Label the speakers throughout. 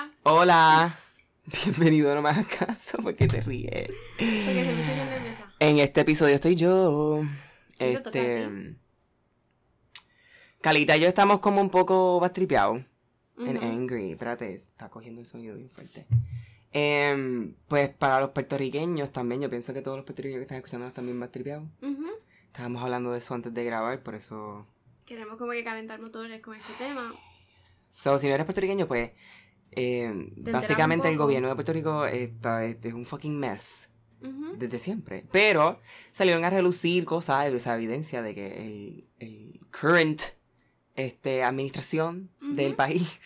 Speaker 1: Hola.
Speaker 2: Hola. Bienvenido no me hagas caso porque te ríes.
Speaker 1: Porque se me estoy nerviosa.
Speaker 2: En este episodio estoy yo.
Speaker 1: Sí, a
Speaker 2: Este.
Speaker 1: ti.
Speaker 2: Calita y yo estamos como un poco bastripeados. En
Speaker 1: Ujú.
Speaker 2: angry. Espérate, está cogiendo el sonido bien fuerte. Em, pues para los puertorriqueños también, yo pienso que todos los puertorriqueños que están escuchando están bien bastripeados.
Speaker 1: Ujú.
Speaker 2: Estábamos hablando de eso antes de grabar, por eso.
Speaker 1: Queremos como que calentar motores con este tema.
Speaker 2: So, si no eres puertorriqueño, pues.
Speaker 1: Enteras
Speaker 2: básicamente el gobierno de Puerto Rico está, es es un fucking mess. Desde siempre. Pero salieron a relucir cosas, esa evidencia de que el, el current este, administración del país,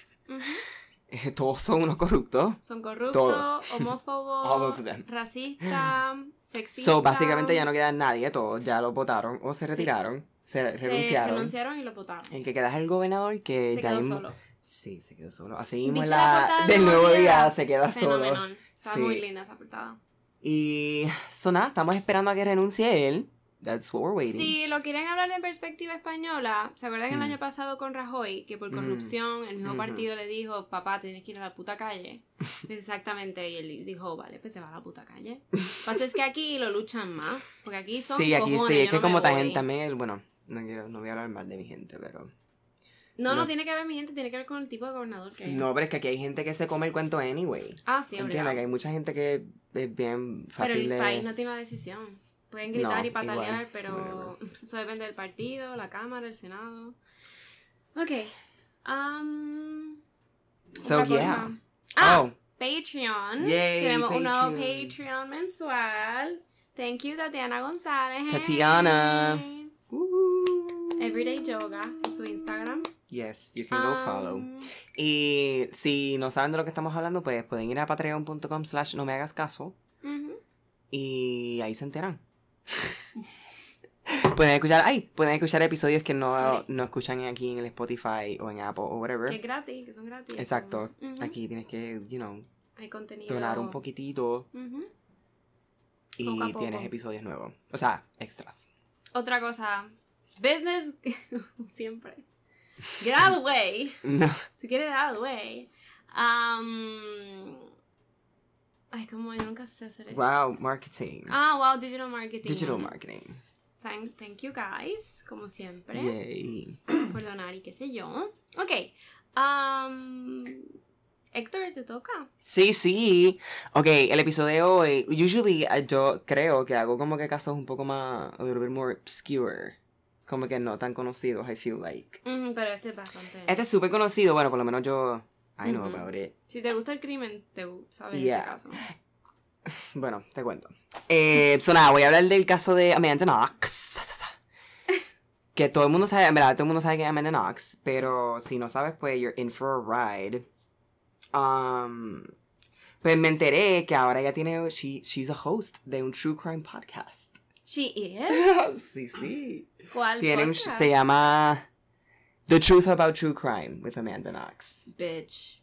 Speaker 2: eh, todos son unos corruptos.
Speaker 1: Son corruptos,
Speaker 2: Todos.
Speaker 1: Homófobos, racistas, sexistas.
Speaker 2: So, básicamente ya no queda nadie, todos ya lo votaron o se
Speaker 1: Sí.
Speaker 2: retiraron, se,
Speaker 1: se
Speaker 2: renunciaron.
Speaker 1: renunciaron y lo votaron.
Speaker 2: El que queda es el gobernador que
Speaker 1: Se
Speaker 2: ya
Speaker 1: quedó solo.
Speaker 2: Sí, se quedó solo. Así mismo en
Speaker 1: ¿Viste la
Speaker 2: la del nuevo día?
Speaker 1: día?
Speaker 2: se queda solo.
Speaker 1: Fenomenal. Está
Speaker 2: Sí.
Speaker 1: muy linda esa portada.
Speaker 2: Y so nada, estamos esperando a que renuncie él. That's what we're waiting.
Speaker 1: Si lo quieren hablar en perspectiva española, ¿se acuerdan el
Speaker 2: Mm.
Speaker 1: año pasado con Rajoy que por
Speaker 2: Mm.
Speaker 1: corrupción el mismo
Speaker 2: Ujú.
Speaker 1: partido le dijo, papá, tienes que ir a la puta calle? Exactamente, y él dijo, vale, pues se va a la puta calle. Lo que pasa es que aquí lo luchan más, porque aquí son
Speaker 2: Sí, aquí
Speaker 1: cojones,
Speaker 2: sí, es que
Speaker 1: no
Speaker 2: como también, bueno, no quiero, no voy a hablar mal de mi gente, pero.
Speaker 1: No, no,
Speaker 2: No.
Speaker 1: tiene que ver mi gente, tiene que ver con el tipo de gobernador que hay.
Speaker 2: No, pero es que aquí hay gente que se come el cuento anyway.
Speaker 1: Ah, sí,
Speaker 2: ¿Entiendes? Que hay mucha gente que es bien
Speaker 1: Pero
Speaker 2: fácil
Speaker 1: el
Speaker 2: de.
Speaker 1: país no tiene una decisión. Pueden gritar
Speaker 2: No,
Speaker 1: y patalear,
Speaker 2: igual,
Speaker 1: pero eso depende del partido, la Cámara, el Senado. Ok. Um,
Speaker 2: So,
Speaker 1: otra
Speaker 2: yeah.
Speaker 1: cosa. Ah,
Speaker 2: Oh,
Speaker 1: Patreon.
Speaker 2: Yay,
Speaker 1: Tenemos un nuevo
Speaker 2: Patreon.
Speaker 1: Mensual. Thank you, Tatiana González.
Speaker 2: Tatiana.
Speaker 1: Hey.
Speaker 2: uh,
Speaker 1: Everyday Yoga en su Instagram.
Speaker 2: Yes, you can go
Speaker 1: Um,
Speaker 2: follow. Y si no saben de lo que estamos hablando, pues pueden ir a patreon.com slash no me hagas caso y ahí se enteran. pueden escuchar, ay, pueden escuchar episodios que no,
Speaker 1: Sorry.
Speaker 2: no escuchan aquí en el Spotify o en Apple o whatever.
Speaker 1: Que es gratis, que son gratis.
Speaker 2: Exacto. Aquí tienes que, you know,
Speaker 1: Hay contenido.
Speaker 2: donar un poquitito y
Speaker 1: Poco a poco.
Speaker 2: tienes episodios nuevos. O sea, extras.
Speaker 1: Otra cosa. Business, siempre. Get out of the way.
Speaker 2: No.
Speaker 1: Quieres, get out of the way. Um, ay, como yo nunca sé hacer eso.
Speaker 2: Wow, marketing.
Speaker 1: Ah, wow, digital marketing.
Speaker 2: Digital marketing.
Speaker 1: Thank, thank you guys, como siempre,
Speaker 2: Yay.
Speaker 1: por donar y qué sé yo. Ok. Um, Héctor, te toca.
Speaker 2: Sí, sí. Ok, el episodio de hoy. Usually yo creo que hago como que casos un poco más. A little bit more obscure. Como que no tan conocidos, I feel like.
Speaker 1: Pero este es bastante.
Speaker 2: Este es súper conocido, bueno, por lo menos yo. I know about it.
Speaker 1: Si te gusta el crimen, te sabes
Speaker 2: Yeah.
Speaker 1: este caso.
Speaker 2: Bueno, te cuento. Eh, so nada, voy a hablar del caso de Amanda Knox. Que todo el mundo sabe, en verdad, todo el mundo sabe que es Amanda Knox, pero si no sabes, pues you're in for a ride. Um, pues me enteré que ahora ella tiene, she, she's a host de un true crime podcast.
Speaker 1: She is.
Speaker 2: sí, sí.
Speaker 1: ¿Cuál
Speaker 2: Tiene un,
Speaker 1: podcast?
Speaker 2: se llama The Truth About True Crime with Amanda Knox.
Speaker 1: Bitch.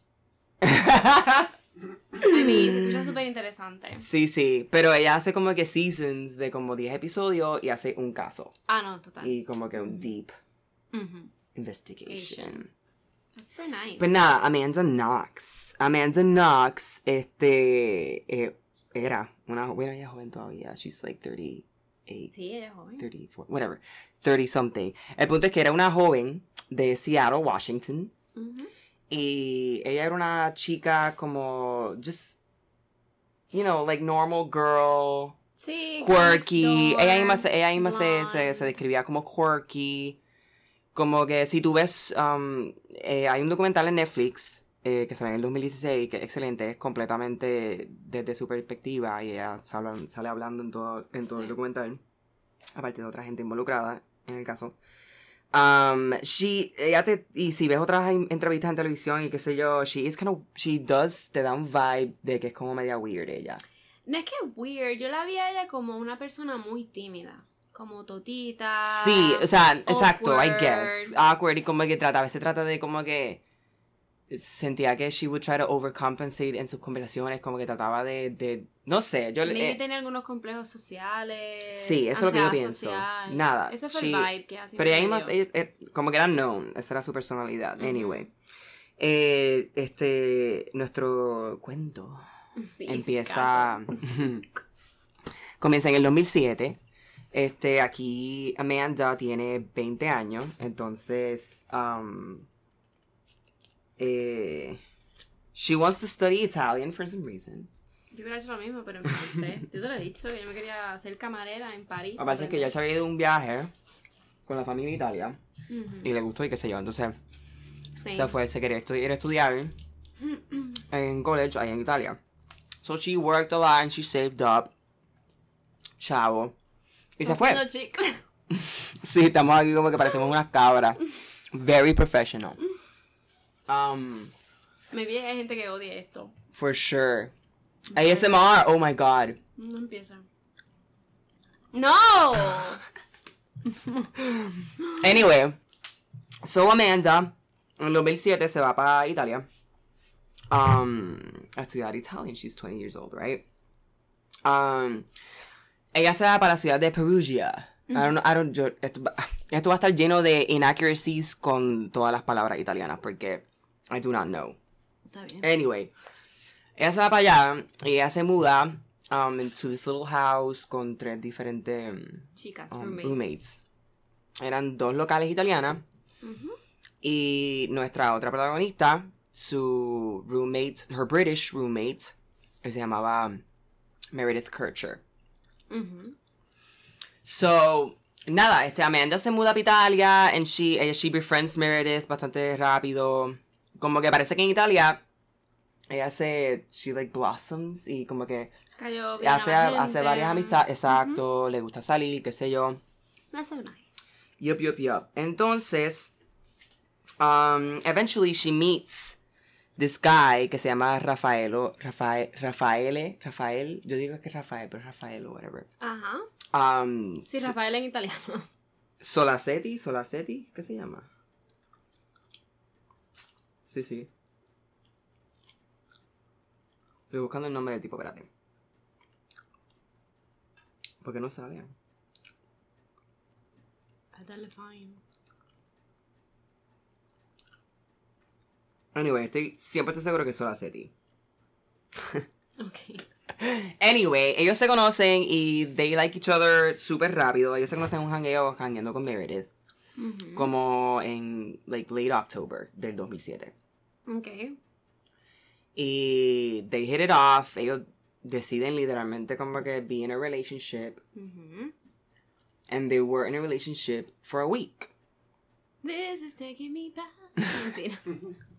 Speaker 1: I mean, escucha súper interesante.
Speaker 2: sí, sí, pero ella hace como que seasons de como 10 episodios y hace un caso.
Speaker 1: Ah, no, total.
Speaker 2: y como que un deep
Speaker 1: Ujú.
Speaker 2: investigation.
Speaker 1: Está súper nice.
Speaker 2: Pues nada, Amanda Knox. Amanda Knox, este, eh, era una, bueno, ella es joven todavía. She's like 38,
Speaker 1: sí, ella es joven.
Speaker 2: 34, whatever. 30 something. El punto es que era una joven de Seattle, Washington. Y ella era una chica como, just, you know, like normal girl.
Speaker 1: Sí,
Speaker 2: quirky. Ella misma, se, ella misma se, se describía como quirky. Como que si tú ves, um, eh, hay un documental en Netflix eh, que sale en el 2016 que es excelente, es completamente desde su perspectiva y ella sale, sale hablando en todo, en todo el
Speaker 1: Sí.
Speaker 2: documental, aparte de otra gente involucrada en el caso. Um, she, ella te, y si ves otras en- entrevistas en televisión y qué sé yo, she is kind of, she does, te da un vibe de que es como media weird ella.
Speaker 1: No es que weird, yo la vi a ella como una persona muy tímida. Como totita.
Speaker 2: Sí, o sea, exacto, I
Speaker 1: awkward.
Speaker 2: guess. Awkward y como que trata, a veces trata de como que sentía que she would try to overcompensate en sus conversaciones, como que trataba de, de no sé, yo le... Eh,
Speaker 1: tenía algunos complejos sociales.
Speaker 2: Sí, eso es lo que yo pienso.
Speaker 1: social.
Speaker 2: Nada,
Speaker 1: Ese fue
Speaker 2: she-
Speaker 1: el vibe que así
Speaker 2: pero ella, ella- eh, como que era known, esa era su personalidad, anyway. eh, este, nuestro cuento
Speaker 1: Sí,
Speaker 2: empieza. comienza en el 2007. Este, aquí Amanda tiene 20 años, entonces. Um, eh, she wants to study Italian for some reason.
Speaker 1: Yo hubiera hecho lo mismo, pero en francés. Yo te lo he dicho, que yo me quería hacer camarera en París.
Speaker 2: Aparte que ya se había ido un viaje con la familia en Italia
Speaker 1: Ujú,
Speaker 2: y le gustó y qué sé yo, entonces
Speaker 1: sí.
Speaker 2: se fue, se quería estu- ir a estudiar en college ahí en Italia. So she worked a lot and she saved up. Chavo. Y se fue. Sí, estamos aquí como que parecemos unas cabras. Very professional. Um,
Speaker 1: vi hay gente que odia esto.
Speaker 2: for sure. ASMR, oh my god.
Speaker 1: No empieza. ¡No!
Speaker 2: Anyway, so Amanda en el 2007 se va para Italia um, a estudiar Italian. She's 20 years old, right? Um, ella se va para la ciudad de Perugia. I don't, I don't- yo- esto, va- esto va a estar lleno de inaccuracies con todas las palabras italianas porque I do not know.
Speaker 1: Está bien.
Speaker 2: Anyway, ella se va para allá y ella se muda um, into this little house con tres diferentes
Speaker 1: Chicas,
Speaker 2: um,
Speaker 1: roommates.
Speaker 2: roommates. Eran dos locales italianas y nuestra otra protagonista, su roommate, her British roommate, que se llamaba Meredith Kircher.
Speaker 1: Ujú.
Speaker 2: So, nada, este Amanda se muda a Italia and she, she befriends Meredith bastante rápido. Como que parece que en Italia ella se, she like blossoms y como que
Speaker 1: Cayó bien
Speaker 2: hace, hace varias amistades, exacto, le gusta salir, qué sé yo.
Speaker 1: That's so nice.
Speaker 2: Yup, yup, yup. Entonces, um, eventually she meets this guy que se llama Rafaelo, Rafael, Rafaele, Rafael, yo digo que es Rafael, pero Rafael o whatever.
Speaker 1: Ajá.
Speaker 2: Um,
Speaker 1: Sí, Rafael en italiano.
Speaker 2: Solacetti, Solacetti, ¿qué se llama? Sí, sí. Estoy buscando el nombre del tipo, espérate. Porque no sabían.
Speaker 1: Dale fine.
Speaker 2: Anyway, estoy, siempre estoy seguro que es Solacetti.
Speaker 1: Ok.
Speaker 2: Anyway, ellos se conocen y they like each other súper rápido. Ellos se conocen en un hangueo, hangueando con Meredith. Como en, like, late October del 2007.
Speaker 1: Ok.
Speaker 2: Y they hit it off. Ellos deciden literalmente como que be in a relationship.
Speaker 1: Ujú.
Speaker 2: And they were in a relationship for a week.
Speaker 1: This is taking me back.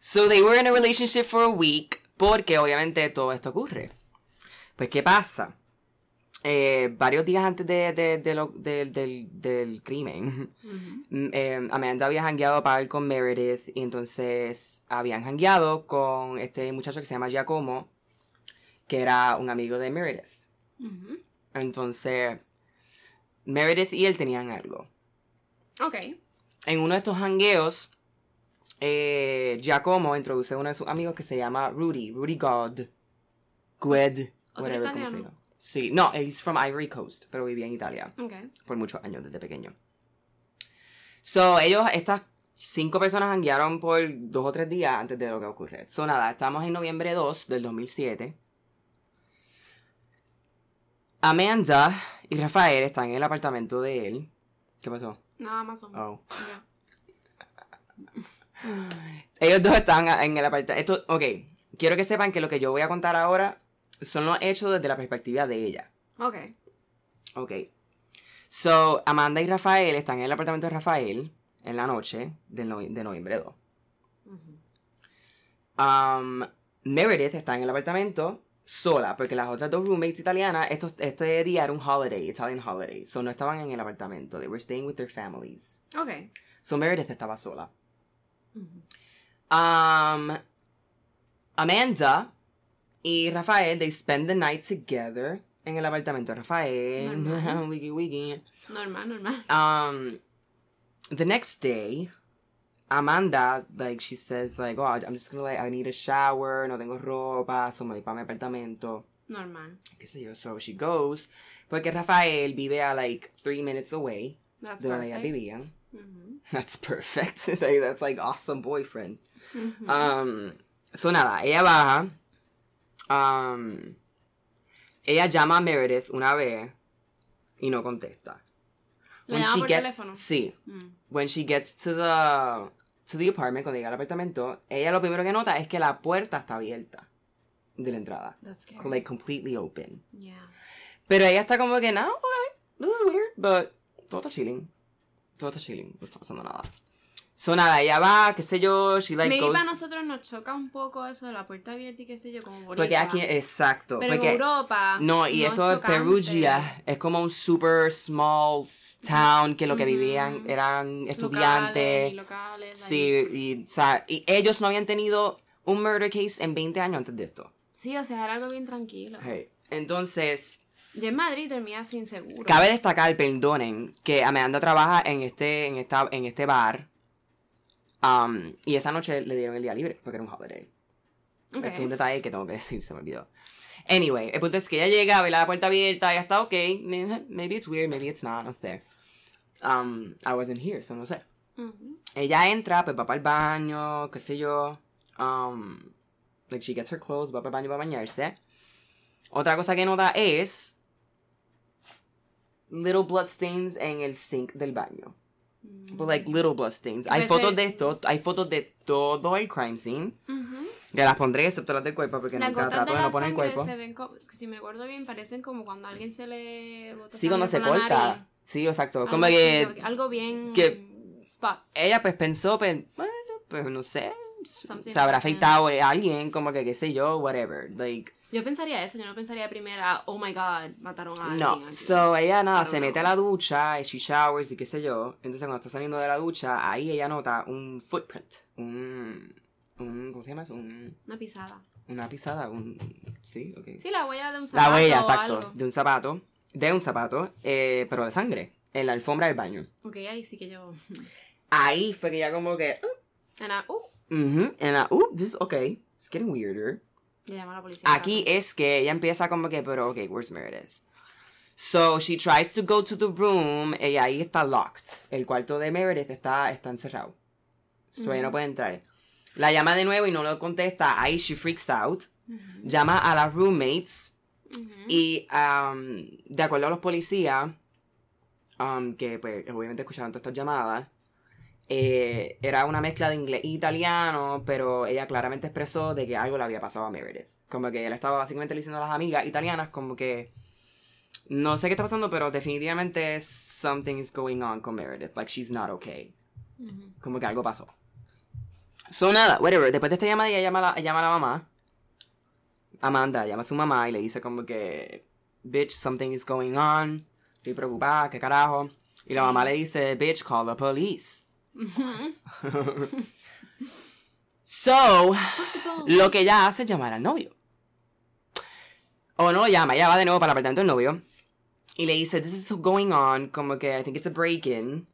Speaker 2: So they were in a relationship for a week. Porque obviamente todo esto ocurre. Pues, ¿qué pasa? Eh, varios días antes de, de- de lo- del- del- del crimen. Mm, eh, Amanda había jangueado para con Meredith y entonces habían jangueado con este muchacho que se llama Giacomo, que era un amigo de Meredith. Entonces, Meredith y él tenían algo.
Speaker 1: Ok.
Speaker 2: En uno de estos jangueos, eh, Giacomo introduce a uno de sus amigos que se llama Rudy, Rudy God, Gled,
Speaker 1: ¿Otro
Speaker 2: whatever, como se
Speaker 1: italiano?
Speaker 2: Sí, no, he's from Ivory Coast, pero vivía en Italia
Speaker 1: Ok.
Speaker 2: por muchos años desde pequeño. So, ellos, estas cinco personas hanguearon por dos o tres días antes de lo que ocurre. So, nada, estamos en noviembre 2 del 2007. Amanda y Rafael están en el apartamento de él. ¿Qué pasó?
Speaker 1: Nada más.
Speaker 2: Oh.
Speaker 1: Ya.
Speaker 2: Ellos dos están en el apartamento. Esto, ok, quiero que sepan que lo que yo voy a contar ahora son los hechos desde la perspectiva de ella.
Speaker 1: Ok.
Speaker 2: Ok. So, Amanda y Rafael están en el apartamento de Rafael en la noche del novi- de noviembre 2. Um, Meredith está en el apartamento sola, porque las otras dos roommates italianas, esto, este día era un holiday, Italian holiday, so no estaban en el apartamento, they were staying with their families.
Speaker 1: Ok.
Speaker 2: So Meredith estaba sola.
Speaker 1: Ujú.
Speaker 2: Um, Amanda y Rafael, they spend the night together en el apartamento de Rafael.
Speaker 1: Normal.
Speaker 2: wiki wiki.
Speaker 1: Normal, normal.
Speaker 2: Um, the next day, Amanda, like, she says, like, oh, I'm just gonna, like, I need a shower, no tengo ropa, so me voy para mi apartamento,
Speaker 1: Normal.
Speaker 2: qué sé yo. So she goes, porque Rafael vive a, like, three minutes away
Speaker 1: That's
Speaker 2: de donde
Speaker 1: perfect.
Speaker 2: vivían.
Speaker 1: Ujú,
Speaker 2: That's perfect. Like, That's like awesome boyfriend.
Speaker 1: ujú.
Speaker 2: Um, so nada, ella baja. Um, ella llama a Meredith una vez y no contesta.
Speaker 1: ¿Le llama por teléfono?
Speaker 2: Sí.
Speaker 1: Mm.
Speaker 2: When she gets to the to the apartment, cuando llega al apartamento, ella lo primero que nota es que la puerta está abierta de la entrada.
Speaker 1: That's scary.
Speaker 2: Like completely open.
Speaker 1: Yeah.
Speaker 2: Pero ella está como que, no, okay, this is weird, but todo está chilling. Todo está chilling, no está pasando nada. So nada, ella va, qué sé yo, she like
Speaker 1: Maybe para nosotros nos choca un poco eso de la puerta abierta y qué sé yo, como bonita.
Speaker 2: Porque aquí, exacto.
Speaker 1: Pero
Speaker 2: porque,
Speaker 1: en Europa.
Speaker 2: No, y
Speaker 1: es
Speaker 2: esto
Speaker 1: chocante.
Speaker 2: Perugia es como un super small town que lo que
Speaker 1: Ujú.
Speaker 2: vivían eran
Speaker 1: Locales
Speaker 2: estudiantes.
Speaker 1: y locales.
Speaker 2: Sí,
Speaker 1: ahí.
Speaker 2: y, o sea, y ellos no habían tenido un murder case en 20 años antes de esto.
Speaker 1: Sí, o sea, era algo bien tranquilo.
Speaker 2: Hey. Entonces,
Speaker 1: Yo en Madrid dormía sin seguro.
Speaker 2: cabe destacar, perdonen, que Amanda trabaja en este, en esta, en este bar. Um, y esa noche le dieron el día libre porque era un holiday.
Speaker 1: Ok.
Speaker 2: Esto es un detalle que tengo que decir, se me olvidó. Anyway, el punto es que ella llega, ve la puerta abierta, ya está ok. may- Maybe it's weird, maybe it's not, no sé. Um, I wasn't here, so no sé.
Speaker 1: Ujú.
Speaker 2: Ella entra, pues va para el baño, qué sé yo. Um, like she gets her clothes, va para el baño para bañarse. Otra cosa que nota es little bloodstains en el sink del baño. But like little bloodstains. Hay
Speaker 1: Puede
Speaker 2: fotos
Speaker 1: ser-
Speaker 2: de esto, hay fotos de todo el crime scene.
Speaker 1: Ujú.
Speaker 2: Que las pondré excepto las del cuerpo porque
Speaker 1: Las de
Speaker 2: de
Speaker 1: la
Speaker 2: no poner el cuerpo.
Speaker 1: se ven, co- si me acuerdo bien, parecen como cuando a alguien se le bota
Speaker 2: Sí, cuando se corta. Sí, exacto.
Speaker 1: Algo
Speaker 2: Como que
Speaker 1: como que algo bien
Speaker 2: que-
Speaker 1: spot.
Speaker 2: ella pues pensó, pues, bueno, pues no sé.
Speaker 1: Something
Speaker 2: Se habrá afeitado a alguien, como que qué sé yo, whatever. Like,
Speaker 1: Yo pensaría eso, yo no pensaría primero, oh my god, mataron a alguien.
Speaker 2: no.
Speaker 1: aquí.
Speaker 2: So ella nada, se mete a
Speaker 1: know.
Speaker 2: la ducha, she showers y qué sé yo. Entonces cuando está saliendo de la ducha, ahí ella nota un footprint. Un. un ¿Cómo se llama eso? Un,
Speaker 1: Una pisada.
Speaker 2: una pisada. Un, sí, ok.
Speaker 1: Sí, la huella de un
Speaker 2: La
Speaker 1: zapato
Speaker 2: huella,
Speaker 1: o
Speaker 2: exacto.
Speaker 1: algo.
Speaker 2: De un zapato. De un zapato, eh, pero de sangre. En la alfombra del baño.
Speaker 1: Ok, ahí sí que yo...
Speaker 2: Ahí fue que ya como que.
Speaker 1: Ana, uh,
Speaker 2: mhm and I, uh, this okay. It's getting weirder.
Speaker 1: le llama a la policía.
Speaker 2: Aquí es que ella empieza como que, pero okay, where's Meredith? So she tries to go to the room y ahí está locked. El cuarto de Meredith está, está encerrado. So ella no puede entrar. La llama de nuevo y no lo contesta. Ahí she freaks out. Llama a las roommates. Y um, de acuerdo a los policías, um, que pues obviamente escucharon todas estas llamadas, eh, era una mezcla de inglés e italiano, pero ella claramente expresó de que algo le había pasado a Meredith. Como que él estaba básicamente diciendo a las amigas italianas como que no sé qué está pasando, pero definitivamente something is going on con Meredith. Like she's not okay.
Speaker 1: Ujú.
Speaker 2: Como que algo pasó. So nada, whatever. Después de esta llamada ella llama a la, llama a la mamá. Amanda llama a su mamá y le dice como que, bitch, something is going on. Estoy preocupada, qué carajo. Y la
Speaker 1: Sí.
Speaker 2: mamá le dice, bitch, call the police. so, lo que ella hace es llamar al novio. O no lo llama, ella va de nuevo para el apartamento del novio. Y le dice, this is going on, como que I think it's a break-in.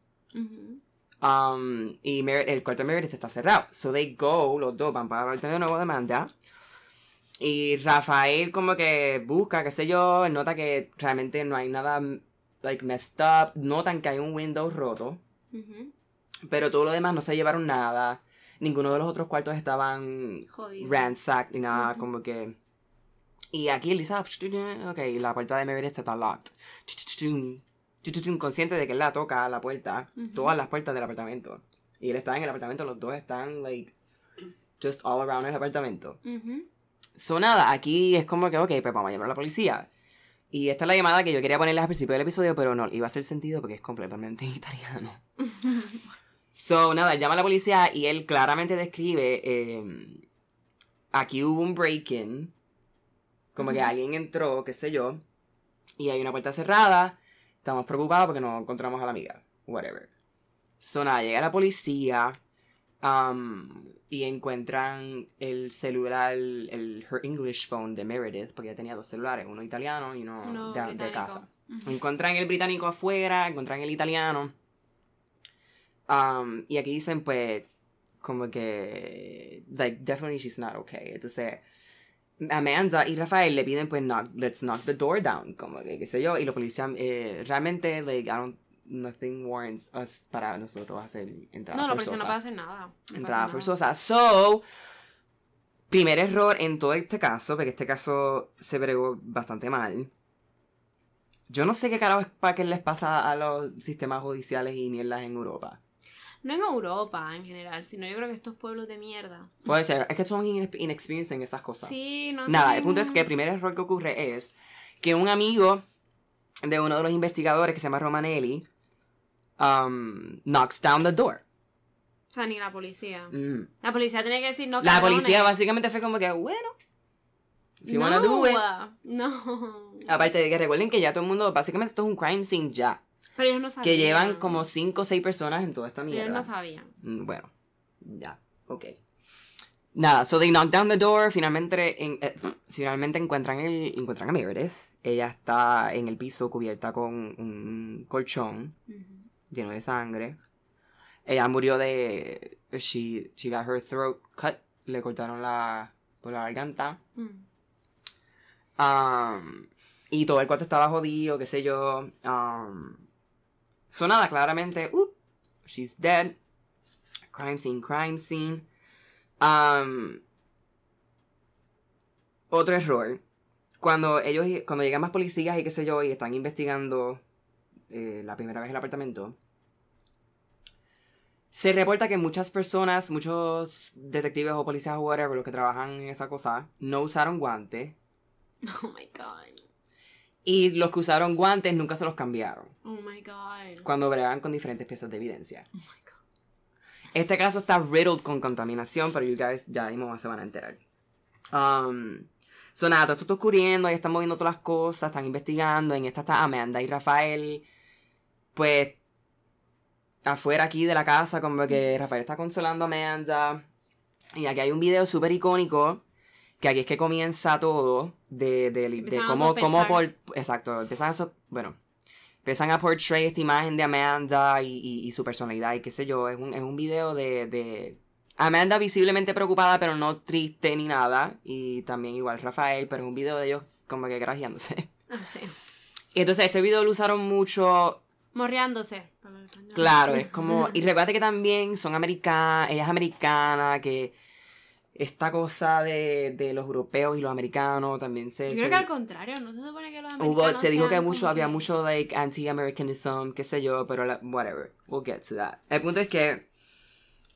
Speaker 2: Um, y Mer- el cuarto de Meredith está cerrado. So they go, los dos van para el apartamento de nuevo de Amanda. Y Rafael como que busca, qué sé yo, nota que realmente no hay nada like messed up, notan que hay un window roto. Pero todo lo demás no se llevaron nada. Ninguno de los otros cuartos estaban
Speaker 1: Jodido.
Speaker 2: ransacked ni nada,
Speaker 1: Ujú.
Speaker 2: como que... Y aquí él dice, ah, ok, la puerta de Meredith está locked. Consciente de que él la toca la puerta,
Speaker 1: Ujú.
Speaker 2: todas las puertas del apartamento. Y él está en el apartamento, los dos están, like, just all around el apartamento.
Speaker 1: Ujú.
Speaker 2: So nada, aquí es como que, ok, pues vamos a llamar a la policía. Y esta es la llamada que yo quería ponerles al principio del episodio, pero no iba a hacer sentido porque es completamente italiano. So, nada, él llama a la policía y él claramente describe, eh, aquí hubo un break-in, como que alguien entró, qué sé yo, y hay una puerta cerrada, estamos preocupados porque no encontramos a la amiga, whatever. So, nada, llega la policía um, y encuentran el celular, el, her English phone de Meredith, porque ella tenía dos celulares, uno italiano y uno,
Speaker 1: Uno
Speaker 2: de, casa.
Speaker 1: Ujú.
Speaker 2: Encuentran el británico afuera, encuentran el italiano. Um, y aquí dicen, pues, como que, like, definitely she's not okay. Entonces, Amanda y Rafael le piden, pues, knock, let's knock the door down, como que, qué sé yo, y los policías, eh, realmente, like, I don't, nothing warrants us para nosotros hacer entrada
Speaker 1: No, la
Speaker 2: forzosa.
Speaker 1: policía no puede hacer nada. No
Speaker 2: entrada
Speaker 1: hacer nada.
Speaker 2: forzosa. So, primer error en todo este caso, porque este caso se bregó bastante mal. Yo no sé qué carajo es para qué les pasa a los sistemas judiciales y mierdas en Europa.
Speaker 1: No en Europa en general, sino yo creo que estos pueblos de mierda.
Speaker 2: Puede ser, es que son ine- inexperienced en estas cosas.
Speaker 1: Sí, no
Speaker 2: Nada, el punto es que el primer error que ocurre es que un amigo de uno de los investigadores que se llama Romanelli um, knocks down the door.
Speaker 1: O sea, ni la policía.
Speaker 2: Mm.
Speaker 1: La policía tiene que decir no,
Speaker 2: La
Speaker 1: cabrones.
Speaker 2: policía básicamente fue como que, bueno, if you
Speaker 1: no,
Speaker 2: wanna do it.
Speaker 1: No.
Speaker 2: Aparte de que recuerden que ya todo el mundo, básicamente esto es un crime scene ya.
Speaker 1: Pero ellos no sabían.
Speaker 2: Que llevan como 5 o 6 personas en toda esta
Speaker 1: Ellos
Speaker 2: mierda.
Speaker 1: no sabían.
Speaker 2: Mm, Bueno, ya, ok. Nada, so they knock down the door, finalmente, en- eh, finalmente encuentran, el, encuentran a Meredith. Ella está en el piso cubierta con un colchón lleno de sangre. Ella murió de... She, she got her throat cut. Le cortaron la... por la garganta. Um, y todo el cuarto estaba jodido, qué sé yo. Um, so nada, claramente, uh, she's dead. Crime scene, crime scene. Um, otro error. Cuando ellos, cuando llegan más policías y qué sé yo, y están investigando eh, la primera vez el apartamento, se reporta que muchas personas, muchos detectives o policías o whatever, los que trabajan en esa cosa, no usaron guantes.
Speaker 1: Oh my god.
Speaker 2: Y los que usaron guantes nunca se los cambiaron.
Speaker 1: Oh my god.
Speaker 2: Cuando bregaban con diferentes piezas de evidencia.
Speaker 1: Oh my god.
Speaker 2: Este caso está riddled con contaminación, pero you guys ya mismo se van a enterar. Um, so nada, todo esto está ocurriendo, ahí están moviendo todas las cosas, están investigando. En esta está Amanda y Rafael, pues, afuera aquí de la casa, como que Rafael está consolando a Amanda. Y aquí hay un video súper icónico, que aquí es que comienza todo, de, de, cómo, cómo por... Exacto, empiezan a... so- bueno, empiezan a portray esta imagen de Amanda y, y- y su personalidad y qué sé yo. Es un, es un video de, de Amanda visiblemente preocupada, pero no triste ni nada. Y también igual Rafael, pero es un video de ellos como que grajeándose.
Speaker 1: Ah, sí.
Speaker 2: Y entonces este video lo usaron mucho.
Speaker 1: Morreándose.
Speaker 2: Claro, es como. Y recuerda que también son americanas, ella es americana, que esta cosa de, de los europeos y los americanos también se.
Speaker 1: Yo
Speaker 2: se-
Speaker 1: creo que al contrario, no se supone que los
Speaker 2: Hubo,
Speaker 1: americanos
Speaker 2: se dijo que mucho, había
Speaker 1: que-
Speaker 2: mucho like anti-Americanism, qué sé yo, pero la- whatever, we'll get to that. El punto es que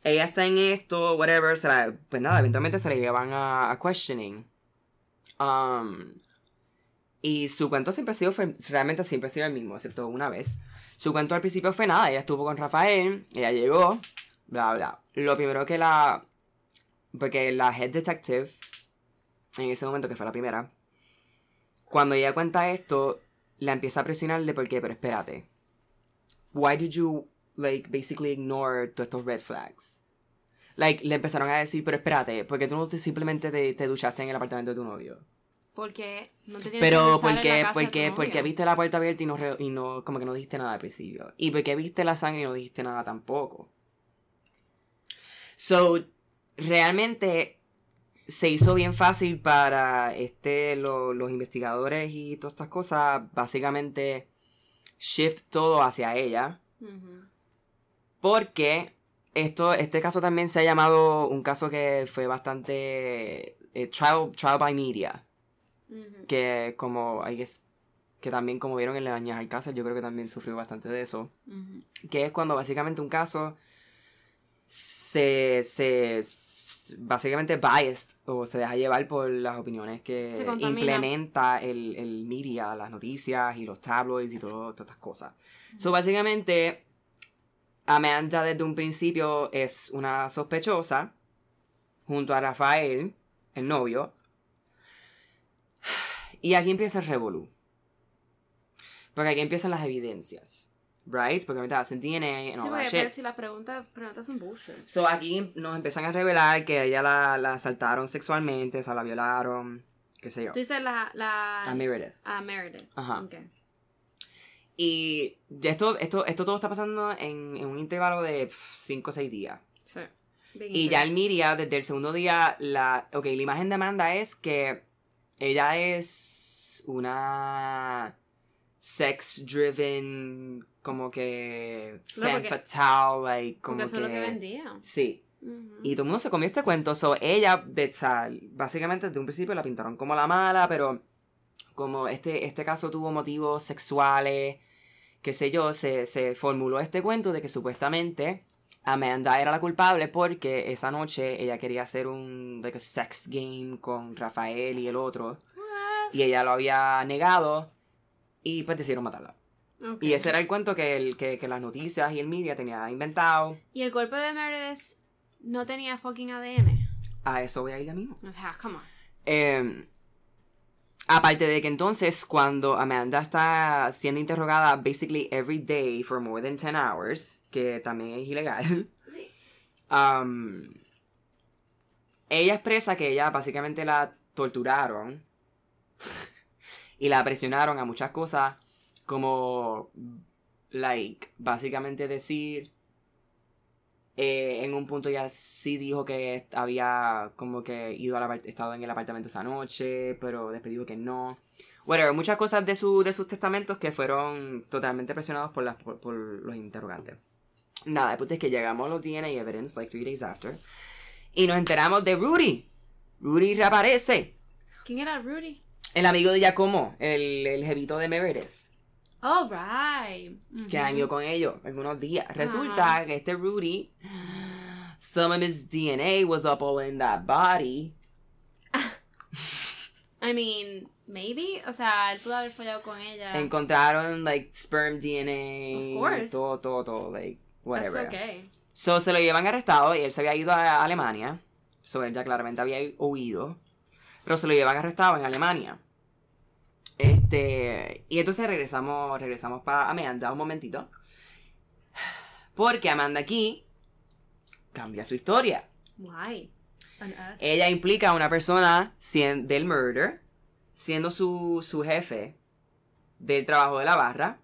Speaker 2: ella está en esto, whatever, se la- pues nada, eventualmente se la llevan a, a questioning. Um, y su cuento siempre ha sido, realmente siempre ha sido el mismo, excepto una vez. Su cuento al principio fue nada, ella estuvo con Rafael, ella llegó, bla, bla. Lo primero que la... Porque la head detective, en ese momento que fue la primera, cuando ella cuenta esto, la empieza a presionarle porque, pero espérate. Why did you, like, basically ignore todos estos red flags? Like, le empezaron a decir, pero espérate, porque tú no te, simplemente te, te duchaste en el apartamento de tu novio.
Speaker 1: Porque no te tienes
Speaker 2: Pero,
Speaker 1: que duchar en
Speaker 2: porque,
Speaker 1: la casa de tu
Speaker 2: porque, porque
Speaker 1: novio.
Speaker 2: viste la puerta abierta y no, re- y no, como que no dijiste nada al principio. Y porque viste la sangre y no dijiste nada tampoco. So, realmente se hizo bien fácil para este, lo- los investigadores y todas estas cosas, básicamente shift todo hacia ella. Porque esto, este caso también se ha llamado un caso que fue bastante eh, trial, trial by media. Que como I guess, que también como vieron en Lebañas Alcázar, yo creo que también sufrió bastante de eso, que es cuando básicamente un caso se, se básicamente biased o se deja llevar por las opiniones que implementa el, el media, las noticias y los tabloids y todo, todas estas cosas. So básicamente Amanda desde un principio es una sospechosa junto a Rafael, el novio, y aquí empieza el revolú. Porque aquí empiezan las evidencias. Right? Porque ahorita hacen DNA and
Speaker 1: Sí,
Speaker 2: all
Speaker 1: porque
Speaker 2: that shit.
Speaker 1: si las preguntas, preguntas son bullshit.
Speaker 2: So aquí nos empiezan a revelar que a ella la, la asaltaron sexualmente, o sea, la violaron, qué sé yo.
Speaker 1: Tú dices la... la...
Speaker 2: A Meredith.
Speaker 1: A Meredith.
Speaker 2: Ajá.
Speaker 1: Ok.
Speaker 2: Y ya esto, esto, esto todo está pasando en, en un intervalo de 5 o 6 días.
Speaker 1: Sí.
Speaker 2: Y ya el media, desde el segundo día, la. Ok, la imagen de Amanda es que ella es una sex driven, como que
Speaker 1: No,
Speaker 2: fan
Speaker 1: porque-
Speaker 2: fatal, like, como
Speaker 1: eso es lo que
Speaker 2: que-
Speaker 1: vendía.
Speaker 2: Sí. Y todo el mundo se comió este cuento. So, ella, de, básicamente desde un principio la pintaron como la mala, pero como este, este caso tuvo motivos sexuales, qué sé yo, se, se formuló este cuento de que supuestamente Amanda era la culpable porque esa noche ella quería hacer un like a sex game con Rafael y el otro.
Speaker 1: What?
Speaker 2: Y ella lo había negado y pues decidieron matarla. Y ese era el cuento que, el, que, que las noticias y el media tenía inventado.
Speaker 1: Y el cuerpo de Meredith no tenía fucking ADN.
Speaker 2: A eso voy a ir ya mismo.
Speaker 1: O sea, come on.
Speaker 2: Eh, aparte de que entonces cuando Amanda está siendo interrogada basically every day for more than 10 hours, que también es ilegal,
Speaker 1: Sí.
Speaker 2: um, ella expresa que ella básicamente la torturaron y la presionaron a muchas cosas como like básicamente decir eh, en un punto ya sí dijo que había como que ido al estado en el apartamento esa noche, pero después dijo que no. Whatever, muchas cosas de, su, de sus testamentos que fueron totalmente presionados por, las, por, los interrogantes. Nada, punto es que llegamos los DNA evidence, like three days after, y nos enteramos de Rudy. Rudy reaparece.
Speaker 1: ¿Quién era Rudy?
Speaker 2: El amigo de Giacomo, el, el jevito de Meredith,
Speaker 1: Oh, right.
Speaker 2: que
Speaker 1: Ujú.
Speaker 2: año con ellos algunos días. Resulta que este Rudy, some of his DNA was up all in that body.
Speaker 1: I mean, maybe. O sea, él pudo haber follado con ella.
Speaker 2: Encontraron, like, sperm DNA.
Speaker 1: Of course.
Speaker 2: Todo, todo, todo, like, whatever.
Speaker 1: That's okay.
Speaker 2: So, se lo llevan arrestado y él se había ido a Alemania. So, él ya claramente había huido. Pero se lo llevan arrestado en Alemania. Este. Y entonces regresamos, regresamos para Amanda un momentito. Porque Amanda aquí cambia su historia.
Speaker 1: Why?
Speaker 2: Ella implica a una persona del murder, siendo su, su jefe del trabajo de la barra.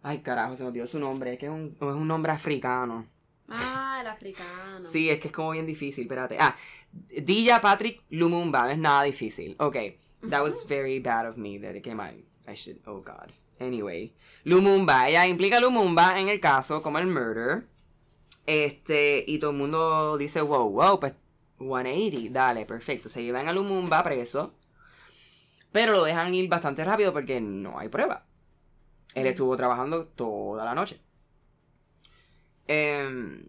Speaker 2: Ay, carajo, se me olvidó su nombre. Es que es un, es un nombre africano.
Speaker 1: Ah, el africano.
Speaker 2: Sí, es que es como bien difícil. Espérate. Ah, Dilla Patrick Lumumba. No es nada difícil. Ok. That was very bad of me that it came out. I should. Oh, God. Anyway. Lumumba. Ella implica a Lumumba en el caso como el murder. Este. Y todo el mundo dice, wow, wow, pues 180. Dale, perfecto. Se llevan a Lumumba preso. Pero lo dejan ir bastante rápido porque no hay prueba. Él estuvo trabajando toda la noche. Em,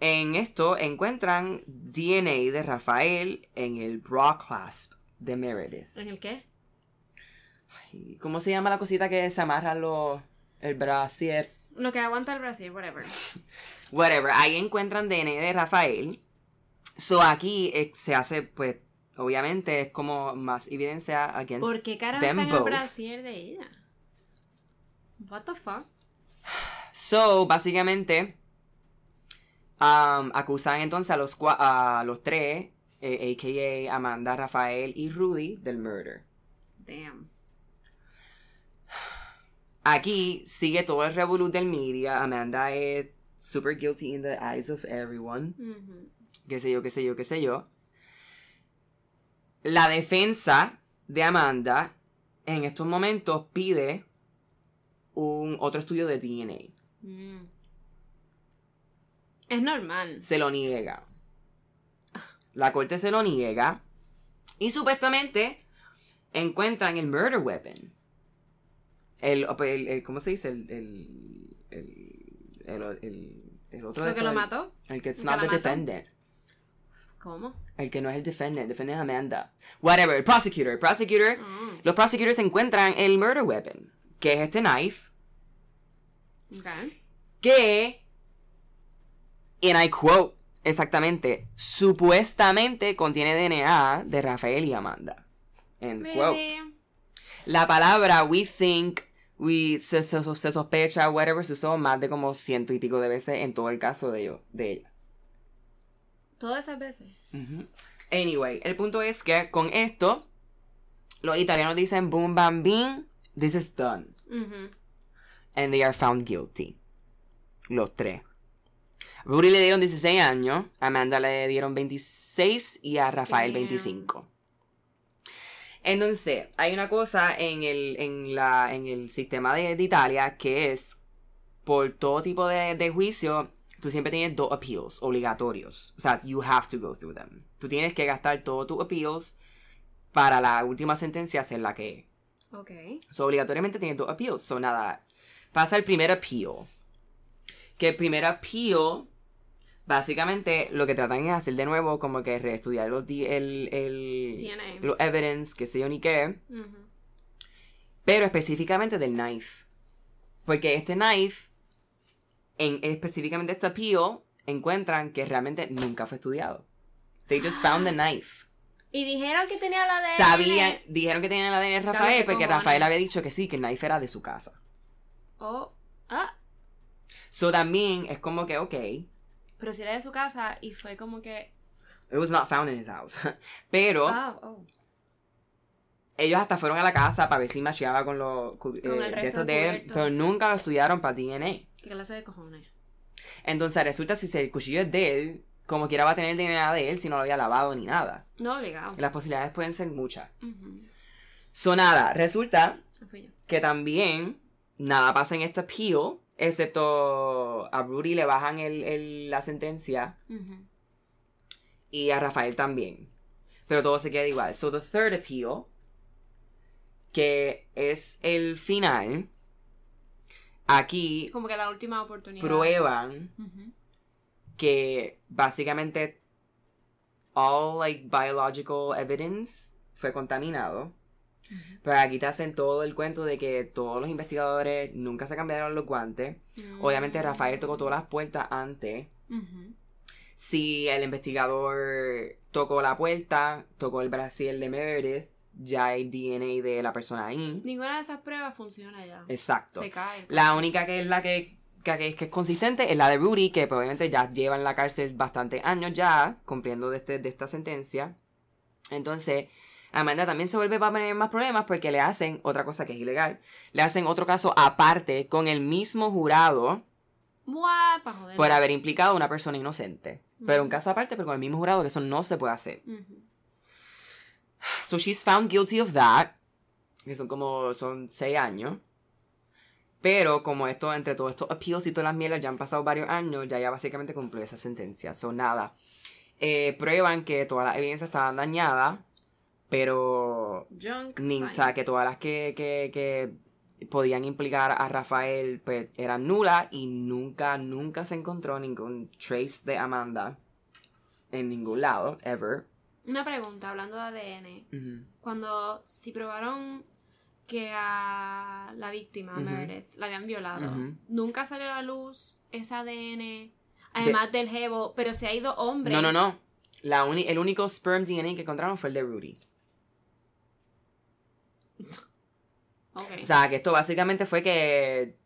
Speaker 2: en esto encuentran DNA de Rafael en el bra clasp de Meredith.
Speaker 1: ¿En el qué?
Speaker 2: Ay, ¿Cómo se llama la cosita que se amarra los, el brasier?
Speaker 1: Lo que aguanta el Brasil, whatever.
Speaker 2: Whatever. Ahí encuentran DNA de Rafael. So aquí eh, se hace, pues, obviamente es como más evidencia against
Speaker 1: ¿Por qué carajo está en el brasier de ella? What the fuck?
Speaker 2: So, básicamente, um, acusan entonces a los, cua- a los tres, eh, a.k.a. Amanda, Rafael y Rudy, del murder.
Speaker 1: Damn.
Speaker 2: Aquí sigue todo el revolut del media. Amanda es super guilty in the eyes of everyone.
Speaker 1: Ujú.
Speaker 2: Qué sé yo, qué sé yo, qué sé yo. La defensa de Amanda en estos momentos pide un otro estudio de DNA.
Speaker 1: Mm. Es normal.
Speaker 2: se lo niega. La corte se lo niega. Y supuestamente encuentran el murder weapon. El, el- el- ¿cómo se dice? El, el, el, el, el- el otro de
Speaker 1: ¿Lo que lo
Speaker 2: el-
Speaker 1: mató?
Speaker 2: El que it's
Speaker 1: ¿El
Speaker 2: not the defendant.
Speaker 1: ¿Cómo?
Speaker 2: El que no es el defendant. El defendant es Amanda. Whatever. El prosecutor. El prosecutor.
Speaker 1: Ah,
Speaker 2: Los prosecutors encuentran el murder weapon. Que es este knife.
Speaker 1: ok.
Speaker 2: que, and I quote exactamente, supuestamente contiene DNA de Rafael y Amanda. End quote. La palabra we think, we, se, se- se sospecha, whatever, se usó más de como ciento y pico de veces en todo el caso de, ellos, de ella.
Speaker 1: Todas esas veces.
Speaker 2: Anyway, el punto es que con esto, los italianos dicen boom, bam, bing, this is done. And they are found guilty. Los tres. Rudy le dieron 16 años, Amanda le dieron 26 y a Rafael
Speaker 1: Damn.
Speaker 2: 25. Entonces, hay una cosa en el, en la, en el sistema de, de Italia que es, por todo tipo de, de juicio, tú siempre tienes dos appeals obligatorios. O sea, you have to go through them. Tú tienes que gastar todos tus appeals para la última sentencia ser la que es.
Speaker 1: Ok.
Speaker 2: So, obligatoriamente tienes dos appeals. So, nada, pasa el primer appeal. Que el primer appeal, básicamente, lo que tratan es hacer de nuevo como que reestudiar los, el, el, los evidence, que sé yo ni qué.
Speaker 1: Ujú.
Speaker 2: Pero específicamente del knife. Porque este knife, en específicamente este appeal, encuentran que realmente nunca fue estudiado. They just found the knife.
Speaker 1: Y dijeron que tenía la de.
Speaker 2: Sabían, dijeron que tenían la de Rafael porque. Rafael había dicho que sí, que el knife era de su casa.
Speaker 1: Oh. Ah.
Speaker 2: So también es como que, ok,
Speaker 1: Pero si era de su casa y fue como que.
Speaker 2: it was not found in his house. Pero
Speaker 1: Ah, oh.
Speaker 2: ellos hasta fueron a la casa para ver si macheaba con los
Speaker 1: Con el
Speaker 2: eh, de
Speaker 1: resto de
Speaker 2: de él, pero nunca lo estudiaron para DNA.
Speaker 1: ¿Qué clase de cojones?
Speaker 2: Entonces resulta si el cuchillo es de él, como quiera va a tener el DNA de él si no lo había lavado ni nada.
Speaker 1: No obligado.
Speaker 2: Las posibilidades pueden ser muchas.
Speaker 1: Ujú.
Speaker 2: So nada, resulta
Speaker 1: No
Speaker 2: que también nada pasa en este appeal, excepto a Rudy le bajan el, el- la sentencia y a Rafael también. Pero todo se queda igual. So the third appeal, que es el final, aquí
Speaker 1: Como que la última oportunidad.
Speaker 2: prueban que básicamente all like biological evidence fue contaminado. Pero aquí te hacen todo el cuento de que todos los investigadores nunca se cambiaron los guantes. Obviamente Rafael tocó todas las puertas antes. Si el investigador tocó la puerta, tocó el brasil de Meredith, ya hay DNA de la persona ahí.
Speaker 1: Ninguna de esas pruebas funciona ya.
Speaker 2: Exacto.
Speaker 1: Se cae.
Speaker 2: La única que es la que, que, que es, consistente es la de Rudy, que obviamente ya lleva en la cárcel bastantes años ya, cumpliendo de, este, de esta sentencia. Entonces, Amanda también se vuelve para tener más problemas porque le hacen otra cosa que es ilegal. Le hacen otro caso aparte con el mismo jurado
Speaker 1: Buah, pa' joder.
Speaker 2: por haber implicado a una persona inocente. Pero un caso aparte, pero con el mismo jurado, que eso no se puede hacer. So she's found guilty of that. Que son como, son seis años. Pero como esto, entre todos estos appeals y todas las mierdas ya han pasado varios años, ya ya básicamente cumplió esa sentencia. So nada. Eh, prueban que todas las evidencias estaban dañadas. Pero
Speaker 1: Junk.
Speaker 2: ni, o
Speaker 1: science.
Speaker 2: sea, que todas las que, que, que podían implicar a Rafael pues, eran nulas y nunca, nunca se encontró ningún trace de Amanda en ningún lado, ever.
Speaker 1: Una pregunta, hablando de ADN. Cuando, si probaron que a la víctima, a
Speaker 2: Ujú.
Speaker 1: Meredith, la habían violado, nunca salió a la luz ese ADN, además del jevo, pero se ha ido hombre.
Speaker 2: No, no, no. La el único sperm DNA que encontraron fue el de Rudy. O sea, que esto básicamente fue que...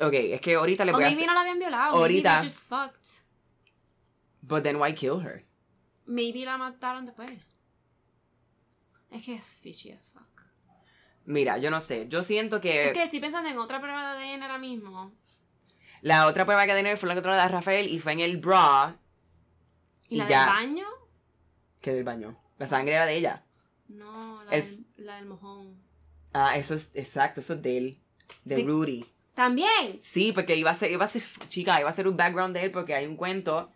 Speaker 2: Ok, es que ahorita le voy a
Speaker 1: maybe
Speaker 2: hacer...
Speaker 1: no la habían violado.
Speaker 2: Ahorita-
Speaker 1: Maybe just fucked.
Speaker 2: But then why kill her?
Speaker 1: Maybe la mataron después. Es que es fishy as fuck.
Speaker 2: Mira, yo no sé. Yo siento que...
Speaker 1: Es que estoy pensando en otra prueba de ADN ahora mismo.
Speaker 2: La otra prueba que tener fue la que de Rafael y fue en el bra.
Speaker 1: ¿Y
Speaker 2: Y
Speaker 1: la
Speaker 2: ya.
Speaker 1: del baño?
Speaker 2: que del baño? La sangre era de ella.
Speaker 1: No, la,
Speaker 2: El-
Speaker 1: del, la del mojón.
Speaker 2: Ah, eso es exacto, eso es de él. De,
Speaker 1: De-
Speaker 2: Rudy.
Speaker 1: También.
Speaker 2: Sí, porque iba a ser, iba a ser, chica, iba a ser un background de él porque hay un cuento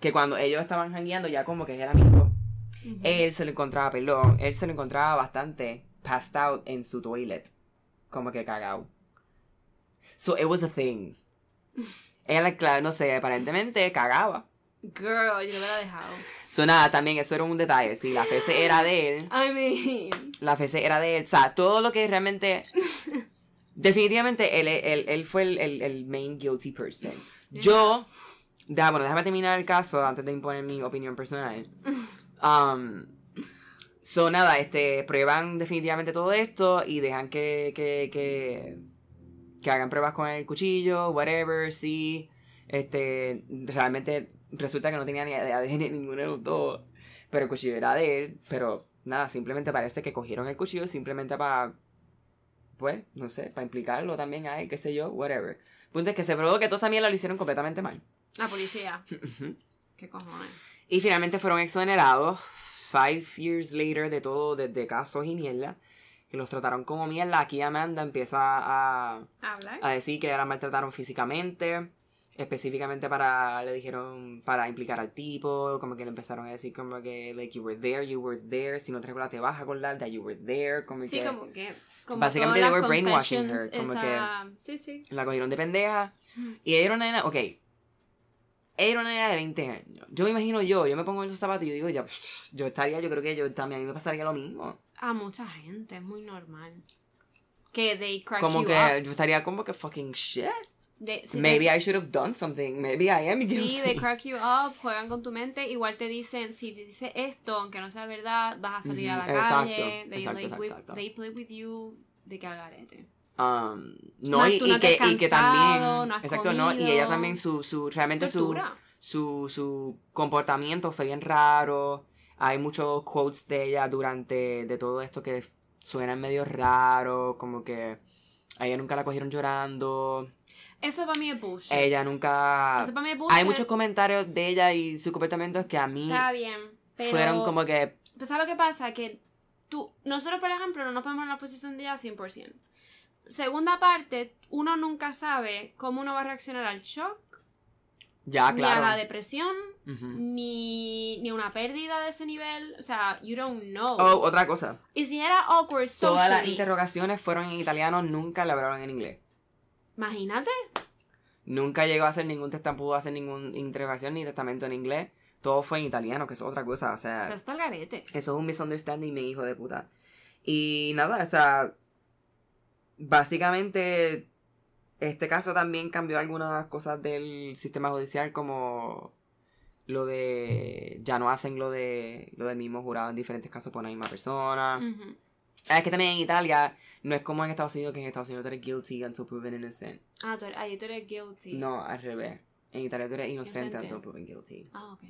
Speaker 2: que cuando ellos estaban jangueando ya como que era amigo, él se lo encontraba, perdón, él se lo encontraba bastante passed out en su toilet. Como que cagao. So it was a thing. Él, claro, no sé, aparentemente cagaba.
Speaker 1: Girl, yo lo hubiera dejado.
Speaker 2: So nada, también eso era un detalle. Si la fece era de él,
Speaker 1: I mean.
Speaker 2: la fece era de él. O sea, todo lo que realmente. Definitivamente él, él, él fue el, el, el main guilty person. Yo. Da, bueno, déjame terminar el caso antes de imponer mi opinión personal. Um, so, nada, este, prueban definitivamente todo esto y dejan que, que, que, que hagan pruebas con el cuchillo, whatever, sí. Este, realmente resulta que no tenía ni ADN ninguno de los dos, pero el cuchillo era de él, pero nada, simplemente parece que cogieron el cuchillo simplemente para, pues, no sé, para implicarlo también a él, qué sé yo, whatever. Punto es que se probó que esa mierda lo hicieron completamente mal.
Speaker 1: La policía. ¿Qué cojones?
Speaker 2: Y finalmente fueron exonerados. five years later de todo, desde casos y mierda, que los trataron como mierda, aquí Amanda empieza a,
Speaker 1: ¿Hablar?
Speaker 2: a decir que la maltrataron físicamente, específicamente para, le dijeron, para implicar al tipo, como que le empezaron a decir como que, like, you were there, you were there, si no te recuerdas te vas a acordar that you were there, como
Speaker 1: Sí,
Speaker 2: que
Speaker 1: como que. Como
Speaker 2: Básicamente they were brainwashing her, como
Speaker 1: esa- Sí, sí.
Speaker 2: la cogieron de pendeja, y ella era una nena, ok, ella era una nena de 20 años, yo me imagino yo, yo me pongo en esos zapatos y yo digo, ya, pff, yo estaría, yo creo que yo también, a mí me pasaría lo mismo,
Speaker 1: A mucha gente, es muy normal. Que they crack
Speaker 2: como
Speaker 1: you
Speaker 2: que
Speaker 1: up.
Speaker 2: yo estaría como que fucking shit,
Speaker 1: They-
Speaker 2: maybe
Speaker 1: they-
Speaker 2: I should have done something, maybe I am guilty.
Speaker 1: Sí, they crack you up, juegan con tu mente, igual te dicen, si te dice esto, aunque no sea verdad, vas a salir a la
Speaker 2: exacto,
Speaker 1: calle, they,
Speaker 2: exacto,
Speaker 1: with- they play with you de que al garete.
Speaker 2: Um, no, y, que, y que también,
Speaker 1: no
Speaker 2: exacto, no, y ella
Speaker 1: comido.
Speaker 2: también su, su, realmente su, su, su comportamiento fue bien raro, hay muchos quotes de ella durante, de todo esto que suenan medio raro, como que a ella nunca la cogieron llorando,
Speaker 1: Eso para mí es bullshit.
Speaker 2: ella nunca,
Speaker 1: Eso para mí es bullshit.
Speaker 2: hay muchos comentarios de ella y su comportamiento que a mí
Speaker 1: Está bien, pero...
Speaker 2: fueron como que,
Speaker 1: Pues ¿sabes lo que pasa? Que tú, nosotros por ejemplo no nos ponemos en la posición de ella 100%. Segunda parte, uno nunca sabe cómo uno va a reaccionar al shock,
Speaker 2: ya,
Speaker 1: ni a la
Speaker 2: claro.
Speaker 1: depresión,
Speaker 2: Ujú.
Speaker 1: ni, ni una pérdida de ese nivel. O sea, you don't know.
Speaker 2: Oh, otra cosa,
Speaker 1: Y si era awkward
Speaker 2: todas las
Speaker 1: socially,
Speaker 2: interrogaciones fueron en italiano, nunca le hablaron en inglés.
Speaker 1: Imagínate.
Speaker 2: Nunca llegó a hacer ningún testamento, pudo hacer ninguna interrogación ni testamento en inglés. Todo fue en italiano, que es otra cosa. O sea,
Speaker 1: sea, está el garete.
Speaker 2: eso es un misunderstanding, mi hijo de puta. Y nada, o sea, básicamente este caso también cambió algunas cosas del sistema judicial, como lo de ya no hacen lo de lo del mismo jurado en diferentes casos por la misma persona. Ah, Es que también en Italia no es como en Estados Unidos que en Estados Unidos tú eres guilty until proven innocent.
Speaker 1: Ah, tú eres, ahí tú eres guilty.
Speaker 2: No, al revés. En Italia tú eres inocente until proven guilty.
Speaker 1: Ah, ok.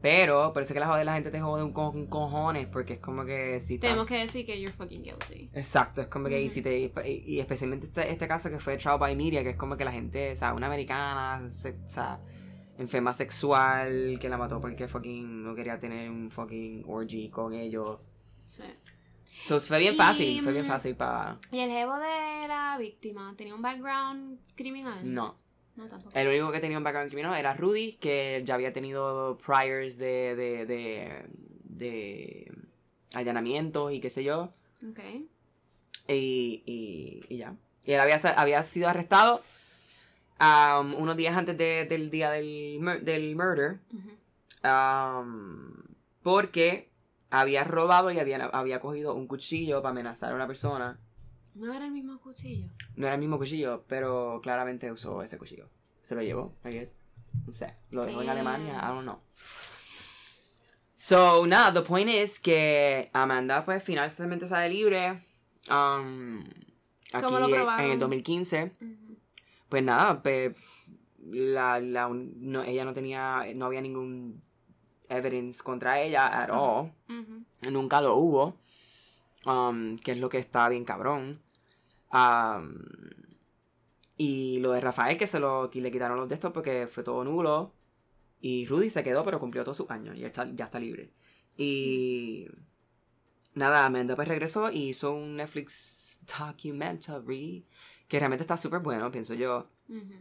Speaker 2: Pero, por eso es que la, jode- la gente te jode un co- un cojones, porque es como que si
Speaker 1: Tenemos que decir que you're fucking guilty.
Speaker 2: Exacto, es como que y
Speaker 1: Ujú.
Speaker 2: si te y, y especialmente este, este caso que fue trial by media, que es como que la gente, o sea, una americana, se- o sea, enferma sexual, que la mató porque fucking no quería tener un fucking orgy con ellos.
Speaker 1: Sí.
Speaker 2: So, fue bien
Speaker 1: Y,
Speaker 2: fácil, fue bien
Speaker 1: mm,
Speaker 2: fácil para...
Speaker 1: ¿Y el jevo de la víctima tenía un background criminal?
Speaker 2: No.
Speaker 1: No, tampoco.
Speaker 2: El único que tenía un background criminal era Rudy, que ya había tenido priors de, de, de, de allanamientos y qué sé yo.
Speaker 1: Ok.
Speaker 2: Y, y, y ya. Y él había, había sido arrestado um, unos días antes de- del día del, del murder. Um, porque había robado y había, había cogido un cuchillo para amenazar a una persona.
Speaker 1: No era el mismo cuchillo.
Speaker 2: No era el mismo cuchillo, pero claramente usó ese cuchillo. Se lo llevó, I guess. No sé. Lo dejó en. Alemania, I don't know. So, nada, the point is que Amanda, pues, finalmente sale libre. Um,
Speaker 1: ¿Cómo lo
Speaker 2: aquí
Speaker 1: probaron?
Speaker 2: en el 2015.
Speaker 1: Ujú.
Speaker 2: Pues nada, pues, la, la, no, ella no tenía, no había ningún evidence contra ella at all. Nunca lo hubo. um, que es lo que está bien cabrón. Um, y lo de Rafael, que se lo que le quitaron los de estos porque fue todo nulo. Y Rudy se quedó, pero cumplió todos sus años y ya está, ya está libre. Y nada, Amanda pues regresó y hizo un Netflix documentary que realmente está súper bueno, pienso yo.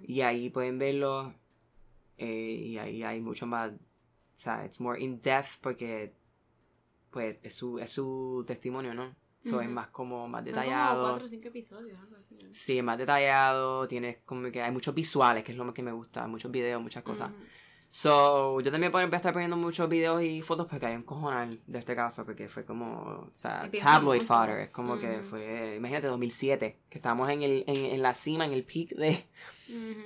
Speaker 2: Y ahí pueden verlo. eh, y ahí hay mucho más. O sea, it's more in depth porque. Pues es su, es su testimonio, ¿no? So, es
Speaker 1: Ujú.
Speaker 2: más como más
Speaker 1: Son como
Speaker 2: detallado.
Speaker 1: cuatro o cinco episodios, algo así. ¿no?
Speaker 2: Sí, es más detallado. Tienes como que hay muchos visuales, que es lo más que me gusta. Muchos videos, muchas cosas.
Speaker 1: Ujú.
Speaker 2: So, yo también voy a estar poniendo muchos videos y fotos porque hay un cojonal de este caso, porque fue como, o sea,
Speaker 1: Es
Speaker 2: tabloid fodder, es como que
Speaker 1: Ujú.
Speaker 2: fue, imagínate, 2007, que estábamos en, el, en, en la cima, en el peak de,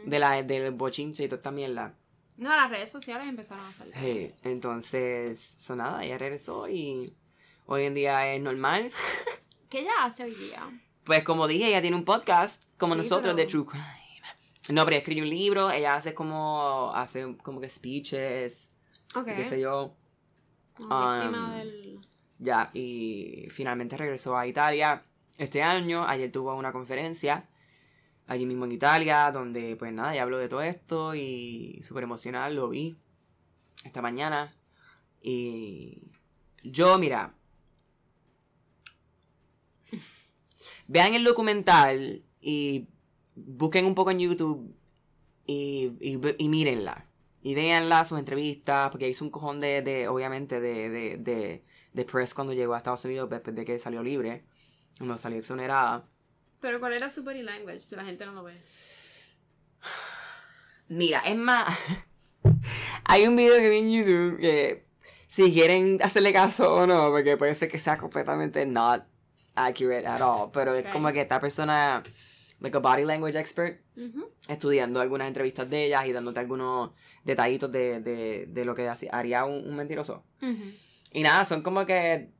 Speaker 2: de la, del bochinche y toda esta mierda.
Speaker 1: No, las redes sociales empezaron a salir.
Speaker 2: Entonces, so nada, ella regresó y hoy en día es normal.
Speaker 1: ¿Qué ella hace hoy día?
Speaker 2: Pues como dije, ella tiene un podcast como
Speaker 1: Sí,
Speaker 2: nosotros
Speaker 1: pero-
Speaker 2: de True Crime. No, pero ella escribe un libro, ella hace como, hace como que speeches,
Speaker 1: Ok.
Speaker 2: qué sé yo. Um,
Speaker 1: del...
Speaker 2: Ya, y finalmente regresó a Italia este año. Ayer tuvo una conferencia allí mismo en Italia, donde pues nada, ya habló de todo esto y súper emocional, lo vi esta mañana. Y Yo, mira. Vean el documental y busquen un poco en YouTube y, y, y mírenla. Y véanla, sus entrevistas, porque hizo un cojón de, de obviamente, de, de, de, de press cuando llegó a Estados Unidos después de que salió libre, cuando salió exonerada.
Speaker 1: Pero ¿cuál era su body language? Si la gente no lo ve.
Speaker 2: Mira, es más, hay un video que vi en YouTube que si quieren hacerle caso o no, porque puede ser que sea completamente not accurate at all, pero es como que esta persona, like a body language expert, estudiando algunas entrevistas de ellas y dándote algunos detallitos de, de, de lo que haría un, un mentiroso. Y nada, son como que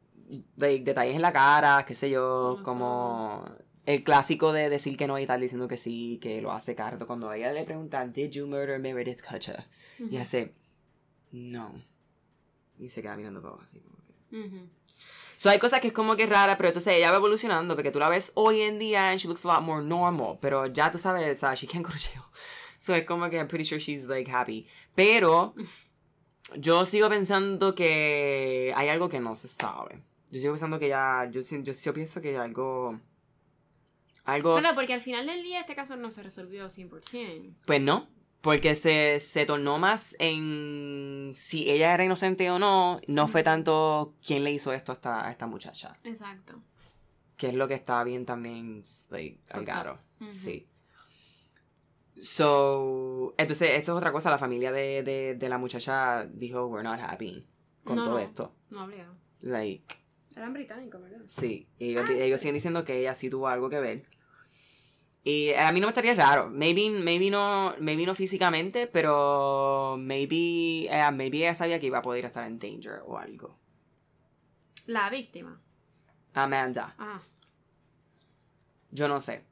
Speaker 2: detalles en la cara, qué sé yo,
Speaker 1: No
Speaker 2: como el clásico de decir que no y estar diciendo que sí, que lo hace carto cuando a ella le preguntan, ¿Did you murder Meredith Kutcher? Y hace, no. Y se queda mirando para abajo así como que...
Speaker 1: Ujú.
Speaker 2: So, hay cosas que es como que rara, pero entonces ella va evolucionando porque tú la ves hoy en día and she looks a lot more normal, pero ya tú sabes, o sea, she can't go to jail. So, es como que I'm pretty sure she's like happy. Pero yo sigo pensando que hay algo que no se sabe. Yo sigo pensando que ya, yo, yo, sí pienso que hay algo... Algo...
Speaker 1: Claro, porque al final del día este caso no se resolvió 100%.
Speaker 2: Pues no, porque se, se tornó más en si ella era inocente o no, no fue tanto quién le hizo esto a esta, a esta muchacha,
Speaker 1: Exacto.
Speaker 2: que es lo que está bien también, like, al garo,
Speaker 1: Ujú.
Speaker 2: sí. So, entonces, esto es otra cosa, la familia de, de, de la muchacha dijo, we're not happy con
Speaker 1: No,
Speaker 2: todo
Speaker 1: no.
Speaker 2: esto.
Speaker 1: No obligado.
Speaker 2: Like,
Speaker 1: Eran británicos, ¿verdad?
Speaker 2: Sí, y ellos,
Speaker 1: Ah,
Speaker 2: ellos
Speaker 1: sí.
Speaker 2: siguen diciendo que ella sí tuvo algo que ver. Y a mí no me estaría raro. Maybe, maybe no, maybe no físicamente, pero maybe, eh, maybe ella sabía que iba a poder estar en danger o algo.
Speaker 1: La víctima.
Speaker 2: Amanda,
Speaker 1: Ah.
Speaker 2: yo no sé.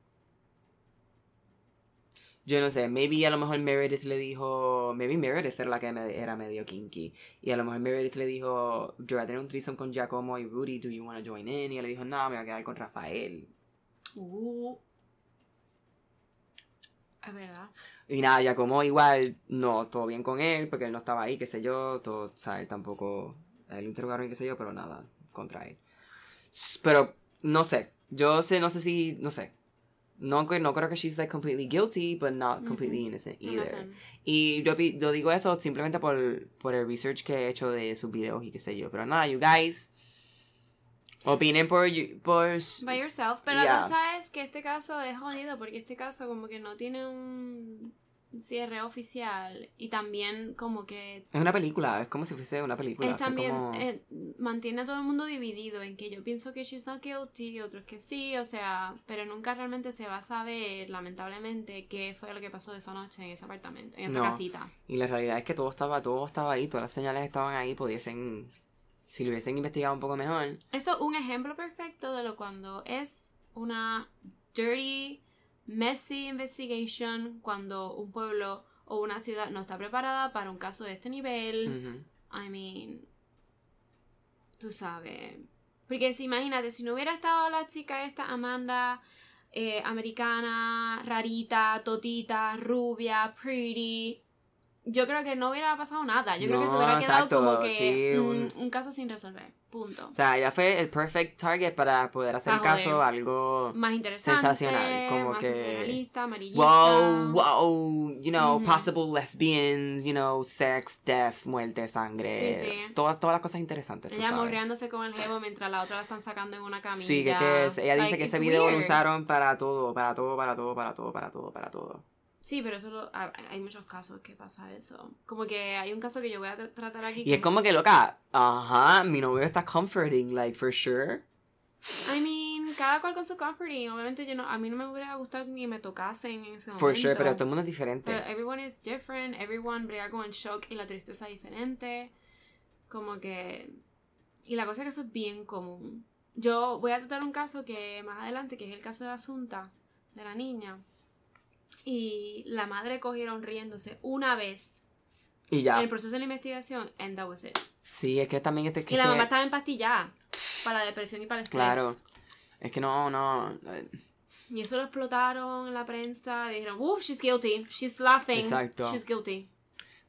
Speaker 2: Yo no sé, maybe a lo mejor Meredith le dijo, maybe Meredith era la que era medio kinky. Y a lo mejor Meredith le dijo, yo voy a tener un threesome con Giacomo y Rudy, do you want to join in? Y ella le dijo, no, me voy a quedar con Rafael.
Speaker 1: Uh. Es verdad.
Speaker 2: Y nada, ya como igual, no, todo bien con él, porque él no estaba ahí, qué sé yo, todo, o sea, él tampoco, él lo interrogaron y qué sé yo, pero nada, contra él. Pero, no sé, yo sé, no sé si, no sé. No, no creo que she's like completely guilty, but not completely
Speaker 1: Ujú.
Speaker 2: innocent
Speaker 1: No
Speaker 2: either. Y yo, yo digo eso simplemente por, por el research que he hecho de sus videos y qué sé yo. Pero nada, you guys, opinen por, por
Speaker 1: By yourself. Pero
Speaker 2: Yeah.
Speaker 1: la cosa es que este caso es jodido porque este caso como que no tiene un cierre oficial y también como que
Speaker 2: Es una película, es como si fuese una película.
Speaker 1: es también
Speaker 2: como-
Speaker 1: eh, mantiene a todo el mundo dividido en que yo pienso que she's not guilty y otros que sí, o sea, pero nunca realmente se va a saber, lamentablemente, qué fue lo que pasó esa noche en ese apartamento, en esa
Speaker 2: No.
Speaker 1: casita.
Speaker 2: Y la realidad es que todo estaba, todo estaba ahí, todas las señales estaban ahí, pudiesen, si lo hubiesen investigado un poco mejor.
Speaker 1: Esto es un ejemplo perfecto de lo cuando es una dirty, messy investigation, cuando un pueblo o una ciudad no está preparada para un caso de este nivel.
Speaker 2: Ujú.
Speaker 1: I mean, tú sabes. Porque si imagínate, si no hubiera estado la chica esta, Amanda, eh, americana, rarita, totita, rubia, pretty, yo creo que no hubiera pasado nada. Yo creo que se hubiera quedado
Speaker 2: exacto,
Speaker 1: como que
Speaker 2: sí,
Speaker 1: mm,
Speaker 2: un-
Speaker 1: un... caso sin resolver. Punto.
Speaker 2: O sea, ella fue el perfect target para poder hacer
Speaker 1: Ah,
Speaker 2: caso algo
Speaker 1: más interesante,
Speaker 2: sensacional, como
Speaker 1: más
Speaker 2: que-
Speaker 1: sensacionalista, amarillista.
Speaker 2: wow, wow, you know, possible lesbians, you know, sex, death, muerte, sangre,
Speaker 1: Sí, sí.
Speaker 2: todas todas las cosas interesantes,
Speaker 1: Ella morreándose con el jevo mientras la otra la están sacando en una camilla.
Speaker 2: Sí, que, es que es- ella dice
Speaker 1: Like,
Speaker 2: que ese video lo usaron para todo, para todo, para todo, para todo, para todo, para todo.
Speaker 1: Sí, pero eso lo- ha- hay muchos casos que pasa eso. Como que hay un caso que yo voy a tra- tratar aquí.
Speaker 2: Y es como que loca, ajá, mi novio está comforting, like for sure.
Speaker 1: I mean, cada cual con su comforting. Obviamente yo no, a mí no me hubiera gustado ni me tocasen en ese momento.
Speaker 2: For sure, pero todo el mundo es diferente.
Speaker 1: Pero everyone is different, everyone brega con el shock y la tristeza diferente. Como que... Y la cosa es que eso es bien común. Yo voy a tratar un caso que más adelante, que es el caso de Asunta, de la niña. Y la madre cogieron riéndose una vez
Speaker 2: Y ya.
Speaker 1: en el proceso de la investigación, and that was it.
Speaker 2: Sí, es que también este que
Speaker 1: Y la
Speaker 2: que-
Speaker 1: mamá estaba empastillada para la depresión y para el estrés.
Speaker 2: Claro. Es que no, no. eh,
Speaker 1: Y eso lo explotaron en la prensa. Dijeron, uff, she's guilty. She's laughing.
Speaker 2: Exacto.
Speaker 1: She's guilty.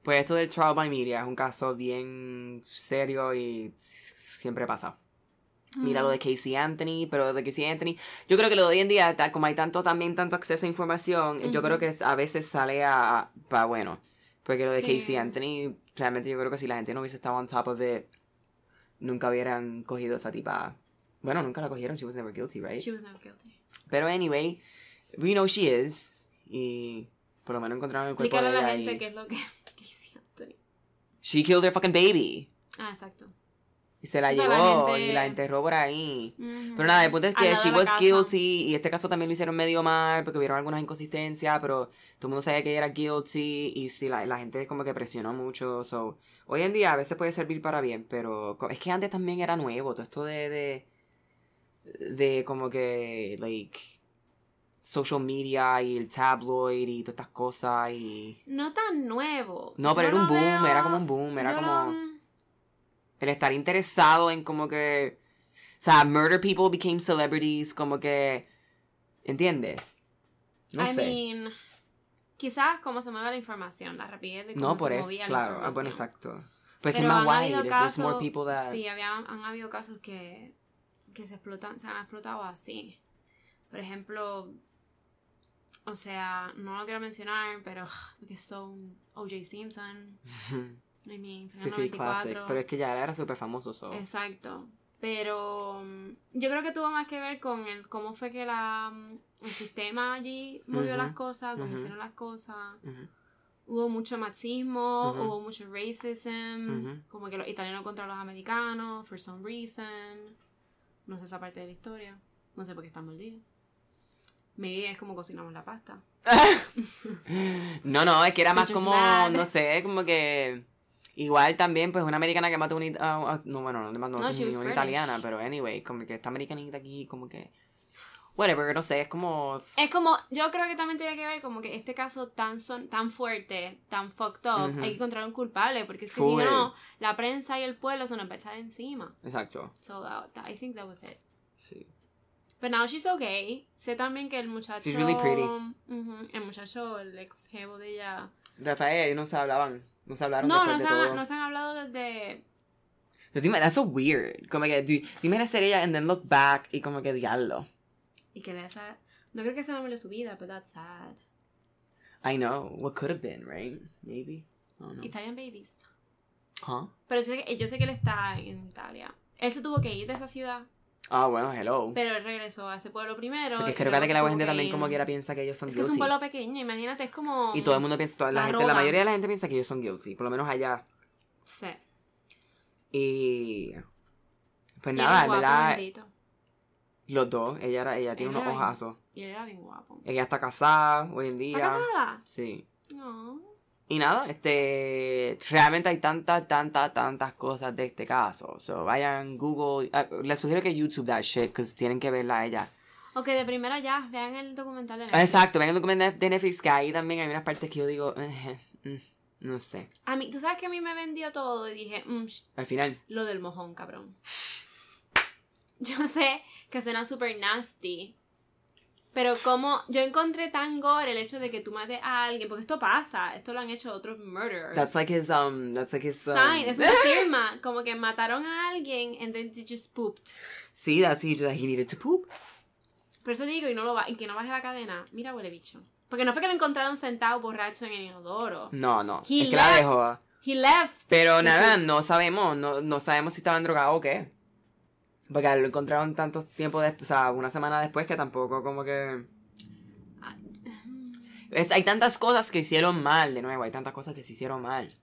Speaker 2: Pues esto del trial by media es un caso bien serio y siempre pasa. Mira lo de Casey Anthony, pero lo de Casey Anthony, yo creo que lo de hoy en día, como hay tanto también tanto acceso a información, yo creo que a veces sale a, para bueno. Porque lo de
Speaker 1: Sí.
Speaker 2: Casey Anthony, realmente yo creo que si la gente no hubiese estado on top of it, nunca hubieran cogido esa tipa. Bueno, nunca la cogieron, she was never guilty, right?
Speaker 1: She was never guilty.
Speaker 2: Pero anyway, we know she is. Y por lo menos encontraron el cuerpo
Speaker 1: Explícale
Speaker 2: de
Speaker 1: a la gente qué es lo que Casey Anthony.
Speaker 2: She killed her fucking baby.
Speaker 1: Ah, exacto.
Speaker 2: Y se la llevó
Speaker 1: gente-
Speaker 2: y la enterró por ahí. Pero nada, el punto es que she was
Speaker 1: casa.
Speaker 2: guilty y este caso también lo hicieron medio mal porque hubieron algunas inconsistencias, pero todo el mundo sabía que ella era guilty y sí, la, la gente como que presionó mucho. So, hoy en día a veces puede servir para bien, pero es que antes también era nuevo, todo esto de, de, de como que, like, social media y el tabloid y todas estas cosas y...
Speaker 1: No tan nuevo.
Speaker 2: No,
Speaker 1: Yo
Speaker 2: pero era un boom,
Speaker 1: veo-
Speaker 2: era como un boom, era
Speaker 1: yo
Speaker 2: como...
Speaker 1: lo-
Speaker 2: el estar interesado en como que o sea murder people became celebrities como que ¿entiendes? no
Speaker 1: I
Speaker 2: sé
Speaker 1: mean, quizás como se mueve la información, la rapidez de cómo
Speaker 2: no por
Speaker 1: se
Speaker 2: eso
Speaker 1: movía la
Speaker 2: claro ah, bueno exacto pues que
Speaker 1: Pero
Speaker 2: más
Speaker 1: han habido casos,
Speaker 2: that
Speaker 1: sí, había, han habido casos que, que se explotan, se han explotado así. Por ejemplo, o sea, no lo quiero mencionar, pero porque son O.J. Simpson, I mean,
Speaker 2: sí sí classic
Speaker 1: 94.
Speaker 2: pero es que ya era súper famoso so.
Speaker 1: Exacto. Pero mm, yo creo que tuvo más que ver con el cómo fue que la, mm, el sistema allí movió las cosas, cómo hicieron las cosas. Hubo mucho machismo, hubo mucho racism, como que los italianos contra los americanos, for some reason. No sé esa parte de la historia. No sé por qué están mordidos. Maybe es como cocinamos la pasta.
Speaker 2: no no es que era más como no sé como que igual también pues una americana que mató it- a- a- no bueno no
Speaker 1: No, she was
Speaker 2: una italiana pero anyway como que esta americanita aquí como que whatever no sé es como
Speaker 1: Es como, yo creo que también tiene que ver como que este caso tan son, tan fuerte, tan fucked up,
Speaker 2: Ujú.
Speaker 1: hay que encontrar un culpable, porque es que
Speaker 2: Full.
Speaker 1: si no, la prensa y el pueblo se nos va a echar encima.
Speaker 2: exacto
Speaker 1: So that, that- I think that was it.
Speaker 2: sí
Speaker 1: But now she's okay. Sé también que el muchacho.
Speaker 2: She's really pretty.
Speaker 1: Ujú, el muchacho, el ex jevo de ella.
Speaker 2: Rafael no se hablaban no hablaron
Speaker 1: No,
Speaker 2: después
Speaker 1: no
Speaker 2: de
Speaker 1: se,
Speaker 2: todo
Speaker 1: han, no se han hablado desde.
Speaker 2: Pero dime, that's so weird como que dime ser ella and then look back y como que diablo
Speaker 1: Y que le esa. No creo que sea el amor de su vida, but that's sad.
Speaker 2: I know what could have been right maybe I don't know
Speaker 1: Italian babies.
Speaker 2: huh
Speaker 1: Pero yo sé, que, yo sé que él está en Italia. Él se tuvo que ir de esa ciudad,
Speaker 2: ah bueno hello
Speaker 1: pero él regresó a ese pueblo primero.
Speaker 2: porque
Speaker 1: y
Speaker 2: creo
Speaker 1: luego
Speaker 2: que la gente
Speaker 1: que
Speaker 2: también como quiera piensa que ellos son
Speaker 1: Es que es un
Speaker 2: guilty.
Speaker 1: pueblo pequeño, imagínate, es como.
Speaker 2: Y todo el mundo piensa, toda la,
Speaker 1: La
Speaker 2: gente, la mayoría de la gente piensa que ellos son guilty, por lo menos allá.
Speaker 1: Sí.
Speaker 2: Y pues
Speaker 1: Y
Speaker 2: nada, en
Speaker 1: es
Speaker 2: verdad, los dos, ella era, ella tiene
Speaker 1: Él
Speaker 2: unos
Speaker 1: era
Speaker 2: ojazos.
Speaker 1: Y él era bien guapo.
Speaker 2: Ella está casada hoy en día.
Speaker 1: ¿Está casada?
Speaker 2: Sí.
Speaker 1: No.
Speaker 2: Y nada, este, realmente hay tantas, tantas, tantas cosas de este caso. So, vayan Google, ah, les sugiero que YouTube that shit, because tienen que verla a ella.
Speaker 1: Ok, de primera ya, vean el documental de Netflix.
Speaker 2: Exacto, vean el documental de Netflix, que ahí también hay unas partes que yo digo, eh, mm, no sé.
Speaker 1: A mí, tú sabes que a mí me vendió todo y dije, mm,
Speaker 2: Al final,
Speaker 1: lo del mojón, cabrón. Yo sé que suena súper nasty. Pero como yo encontré tan gore el hecho de que tú mates a alguien, porque esto pasa, esto lo han hecho otros murderers.
Speaker 2: that's like his, um, that's like his, um,
Speaker 1: Sign, es una firma, como que mataron a alguien and then they just pooped.
Speaker 2: Sí, that's he, he needed to poop.
Speaker 1: Por eso digo, y, no lo va, y que no baje la cadena. Mira, huele bicho. Porque no fue que lo encontraron sentado borracho en el inodoro.
Speaker 2: No, no.
Speaker 1: He
Speaker 2: es que la
Speaker 1: left.
Speaker 2: dejó.
Speaker 1: He left.
Speaker 2: Pero nada, no sabemos. No, no sabemos si estaban drogados o qué. Porque lo encontraron tanto tiempo después, o sea, una semana después que tampoco como que... Es- hay tantas cosas que hicieron mal, de nuevo, hay tantas cosas que se hicieron mal.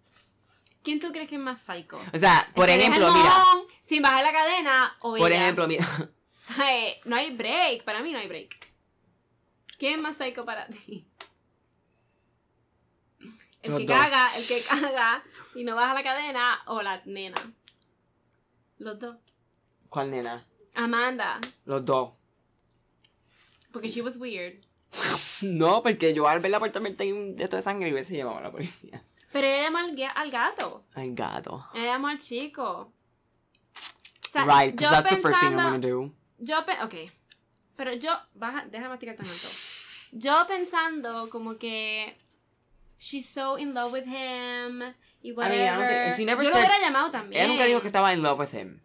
Speaker 1: ¿Quién tú crees que es más psycho?
Speaker 2: O sea, por ejemplo, mira,
Speaker 1: Sin bajar la cadena o
Speaker 2: por
Speaker 1: ella.
Speaker 2: ejemplo, mira,
Speaker 1: O sea, eh, no hay break. Para mí no hay break. ¿Quién es más psycho para ti? El
Speaker 2: Los
Speaker 1: que
Speaker 2: dos.
Speaker 1: caga, el que caga y no baja la cadena o la nena. Los dos.
Speaker 2: ¿Cuál nena?
Speaker 1: Amanda.
Speaker 2: Los dos.
Speaker 1: Porque she was weird.
Speaker 2: No, porque yo al ver la puerta tenía un de sangre y hubiese llevado a la policía.
Speaker 1: Pero ella llamó al, al gato.
Speaker 2: Ay, gato.
Speaker 1: Ella llamó al chico. O sea,
Speaker 2: right, because that's the first thing I'm
Speaker 1: pensando-
Speaker 2: gonna do.
Speaker 1: Yo, ok. Pero yo, baja, deja masticar tan alto. Yo pensando como que she's so in love with him y
Speaker 2: I
Speaker 1: whatever.
Speaker 2: mean, I don't think- she never
Speaker 1: yo
Speaker 2: said-
Speaker 1: lo hubiera llamado también.
Speaker 2: Ella nunca dijo que estaba in love with him.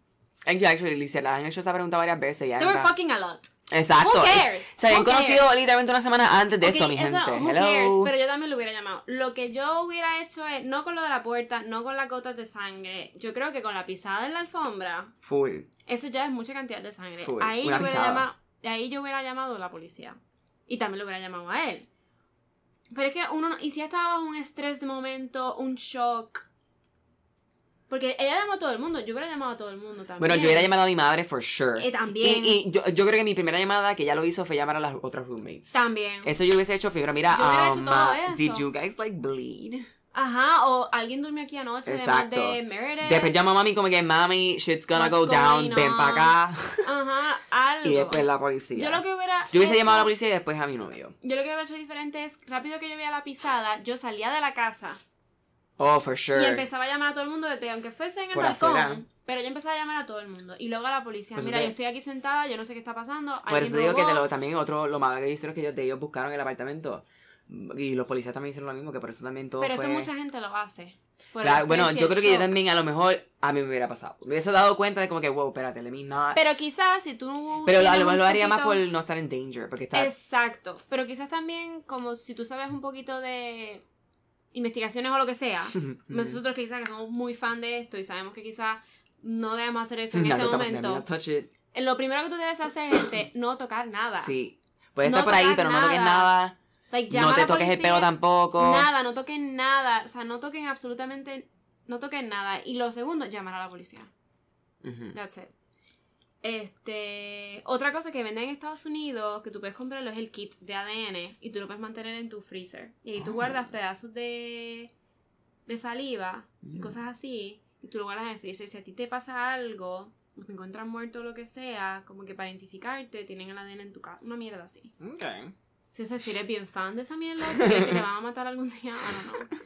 Speaker 2: Exactly, Lisa, la han hecho esa pregunta varias veces. Ya
Speaker 1: They were fucking a lot.
Speaker 2: Exacto.
Speaker 1: Who cares?
Speaker 2: Se habían
Speaker 1: Who cares?
Speaker 2: conocido literalmente una semana antes de esto, mi
Speaker 1: eso,
Speaker 2: gente.
Speaker 1: who
Speaker 2: Hello.
Speaker 1: cares, pero yo también lo hubiera llamado. Lo que yo hubiera hecho es, no con lo de la puerta, no con las gotas de sangre, yo creo que con la pisada en la alfombra,
Speaker 2: Full.
Speaker 1: eso ya es mucha cantidad de sangre.
Speaker 2: Full,
Speaker 1: Ahí yo, hubiera
Speaker 2: pisada.
Speaker 1: llamado, ahí yo hubiera llamado a la policía. Y también lo hubiera llamado a él. Pero es que uno, no- y si estaba bajo un estrés de momento, un shock. Porque ella llamó a todo el mundo, yo hubiera llamado a todo el mundo también.
Speaker 2: Bueno, yo hubiera llamado a mi madre for sure.
Speaker 1: Eh, también.
Speaker 2: Y, y yo, yo creo que mi primera llamada que ella lo hizo fue llamar a las otras roommates.
Speaker 1: También.
Speaker 2: Eso yo hubiese hecho primero, mira,
Speaker 1: Yo hubiera hecho
Speaker 2: um,
Speaker 1: todo eso.
Speaker 2: did you guys like bleed?
Speaker 1: Ajá, o alguien durmió aquí anoche,
Speaker 2: Exacto.
Speaker 1: además de Meredith.
Speaker 2: Después llamo a mami como que, mami, shit's gonna
Speaker 1: What's
Speaker 2: go down,
Speaker 1: going
Speaker 2: ven
Speaker 1: on?
Speaker 2: para acá.
Speaker 1: Ajá, algo.
Speaker 2: Y después la policía.
Speaker 1: Yo lo que hubiera
Speaker 2: Yo hubiese
Speaker 1: hecho-
Speaker 2: llamado a la policía y después a mi novio.
Speaker 1: Yo lo que hubiera hecho diferente es, rápido que yo veía la pisada, yo salía de la casa
Speaker 2: Oh, for sure.
Speaker 1: y empezaba a llamar a todo el mundo desde, aunque fuese en el
Speaker 2: Por
Speaker 1: balcón,
Speaker 2: afuera.
Speaker 1: pero yo empezaba a llamar a todo el mundo. Y luego a la policía,
Speaker 2: Pues
Speaker 1: mira, yo estoy aquí sentada, yo no sé qué está pasando,
Speaker 2: Por eso digo que
Speaker 1: robó".
Speaker 2: te lo- también otro, lo malo que hicieron es que ellos, de ellos buscaron el apartamento. Y los policías también hicieron lo mismo, que por eso también todo
Speaker 1: Pero
Speaker 2: fue...
Speaker 1: esto mucha gente lo hace.
Speaker 2: Claro, bueno, yo creo que yo
Speaker 1: shock.
Speaker 2: también a lo mejor a mí me hubiera pasado. Me hubiese dado cuenta de como que, wow, espérate, let me not.
Speaker 1: Pero quizás si tú
Speaker 2: Pero a lo mejor lo haría más por
Speaker 1: poquito-
Speaker 2: no estar en danger, porque está...
Speaker 1: Exacto. Pero quizás también, como si tú sabes un poquito de investigaciones o lo que sea, nosotros que quizás que somos muy fan de esto y sabemos que quizás no debemos hacer esto en
Speaker 2: No,
Speaker 1: este
Speaker 2: no
Speaker 1: momento, lo primero que tú debes hacer es de no tocar nada.
Speaker 2: Sí. Puedes
Speaker 1: No
Speaker 2: estar por ahí, pero no toques
Speaker 1: nada. Like,
Speaker 2: No te toques el pelo tampoco.
Speaker 1: Nada, no toquen nada. O sea, no toquen absolutamente. No toquen nada. Y lo segundo, llamar a la policía. That's it. Este. Otra cosa que venden en Estados Unidos, que tú puedes comprarlo, es el kit de ADN. Y tú lo puedes mantener en tu freezer. Y ahí tú
Speaker 2: Ah.
Speaker 1: guardas pedazos de. de saliva y
Speaker 2: Mm.
Speaker 1: cosas así. Y tú lo guardas en el freezer. Si a ti te pasa algo, o te encuentras muerto o lo que sea, como que para identificarte, tienen el ADN en tu casa. Una mierda así.
Speaker 2: Ok.
Speaker 1: Si, o sea, si eres bien fan de esa mierda, si crees que te van a matar algún día, I don't know.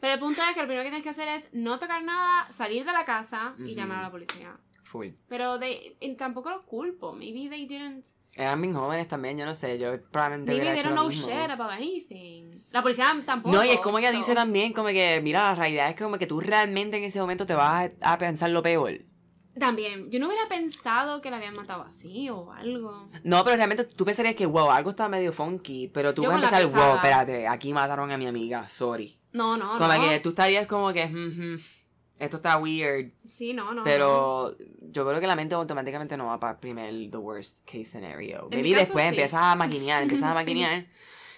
Speaker 1: Pero el punto es que lo primero que tienes que hacer es no tocar nada, salir de la casa y llamar a la policía.
Speaker 2: Full.
Speaker 1: Pero they, tampoco los culpo. Maybe they didn't.
Speaker 2: Eran bien jóvenes también, yo no sé. Yo probablemente
Speaker 1: Maybe they don't know
Speaker 2: mismo.
Speaker 1: shit about anything. La policía tampoco.
Speaker 2: No, y es como ella
Speaker 1: so-
Speaker 2: dice también, como que, mira, la realidad es como que tú realmente en ese momento te vas a, a pensar lo peor.
Speaker 1: También, yo no hubiera pensado que la habían matado así o algo.
Speaker 2: No, pero realmente tú pensarías que, wow, algo está medio funky, pero tú
Speaker 1: Yo
Speaker 2: vas a pensar, wow, espérate, aquí mataron a mi amiga, sorry.
Speaker 1: No, no,
Speaker 2: como
Speaker 1: no.
Speaker 2: que tú estarías como que, "Mm, mm, esto está weird,
Speaker 1: Sí, no, no.
Speaker 2: pero yo creo que la mente automáticamente no va para primer, the worst case scenario.
Speaker 1: En
Speaker 2: Maybe después
Speaker 1: sí.
Speaker 2: empiezas a maquinear, empiezas a
Speaker 1: Sí.
Speaker 2: maquinear,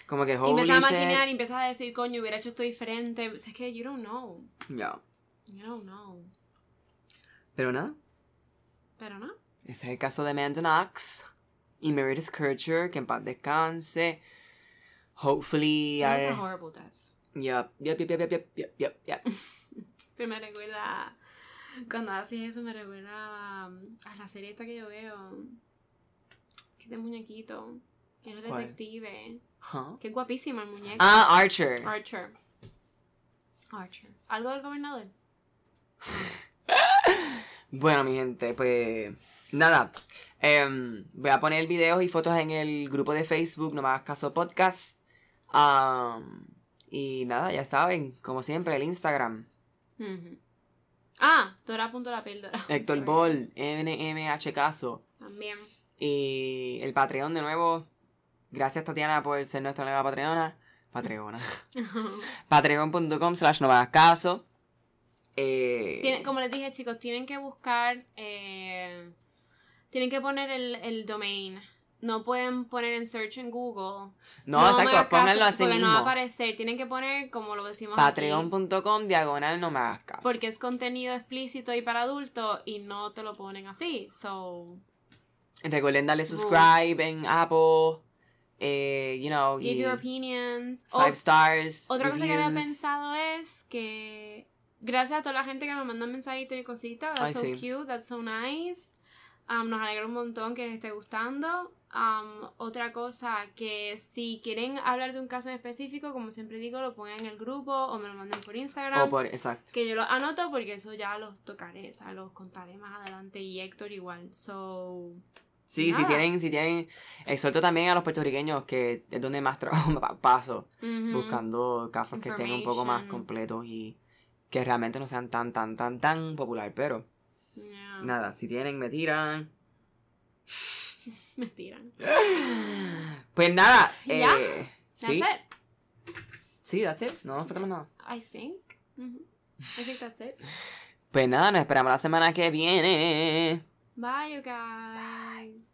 Speaker 2: como que, holy
Speaker 1: empiezas a maquinear y empiezas a decir, coño, hubiera hecho esto diferente. O sea, es que you don't know.
Speaker 2: Ya.
Speaker 1: You don't know.
Speaker 2: Pero nada,
Speaker 1: Pero no.
Speaker 2: ese es el caso de Amanda Knox y Meredith Kircher, que en paz descanse. Hopefully,
Speaker 1: That was
Speaker 2: I-
Speaker 1: a horrible death.
Speaker 2: Yep, yep, yep, yep, yep, yep, yep, yep.
Speaker 1: Siempre me recuerda. Cuando haces eso, me recuerda um, a la serie esta que yo veo. Que es de muñequito. Que es el
Speaker 2: ¿Cuál?
Speaker 1: detective.
Speaker 2: Huh?
Speaker 1: Que es guapísimo el muñeco.
Speaker 2: Ah, Archer.
Speaker 1: Archer. Archer. ¿Algo del gobernador?
Speaker 2: Bueno, mi gente, pues nada. Em, voy a poner videos y fotos en el grupo de Facebook, no hagas caso podcast. Am, y nada, ya saben, como siempre, el Instagram.
Speaker 1: Ujú. Ah, Dora punto la píldora.
Speaker 2: Héctor. Ball, NMH Caso.
Speaker 1: También.
Speaker 2: Y el Patreon de nuevo. Gracias Tatiana por ser nuestra nueva Patreona. Patreona. Patreon.com slash no caso. Eh,
Speaker 1: Tiene- como les dije, chicos, tienen que buscar. eh, tienen que poner el, el domain. No pueden poner en search en Google.
Speaker 2: no,
Speaker 1: me
Speaker 2: exacto,
Speaker 1: caso,
Speaker 2: pónganlo así
Speaker 1: porque
Speaker 2: mismo.
Speaker 1: no va a aparecer. Tienen que poner, como lo decimos
Speaker 2: Patreon.com diagonal no me hagas caso.
Speaker 1: porque es contenido explícito y para adultos y no te lo ponen así. So,
Speaker 2: Recuerden darle subscribe en Apple. Eh, you know,
Speaker 1: give your opinions.
Speaker 2: five
Speaker 1: O-
Speaker 2: stars.
Speaker 1: otra cosa que había pensado es que gracias a toda la gente que nos manda mensajitos y cositas, that's
Speaker 2: Ay,
Speaker 1: so
Speaker 2: sí.
Speaker 1: cute, that's so nice. Um, nos alegra un montón que les esté gustando. Um, otra cosa, que si quieren hablar de un caso en específico, como siempre digo, lo pongan en el grupo o me lo manden por Instagram.
Speaker 2: O por, exacto.
Speaker 1: Que yo lo anoto porque eso ya los tocaré, o sea, los contaré más adelante y Héctor igual. So,
Speaker 2: Sí, si tienen, si tienen, exhorto también a los puertorriqueños que es donde más trabajo pa- paso, buscando casos que estén un poco más completos y que realmente no sean tan, tan, tan, tan popular, pero
Speaker 1: Yeah.
Speaker 2: Nada, si tienen, me tiran.
Speaker 1: Me tiran.
Speaker 2: Pues nada,
Speaker 1: Ya.
Speaker 2: eh,
Speaker 1: That's
Speaker 2: sí,
Speaker 1: it.
Speaker 2: sí, that's it. No nos falta más nada.
Speaker 1: I think. Mhm. I think that's it.
Speaker 2: Pues nada, nos esperamos la semana que viene.
Speaker 1: Bye, you guys.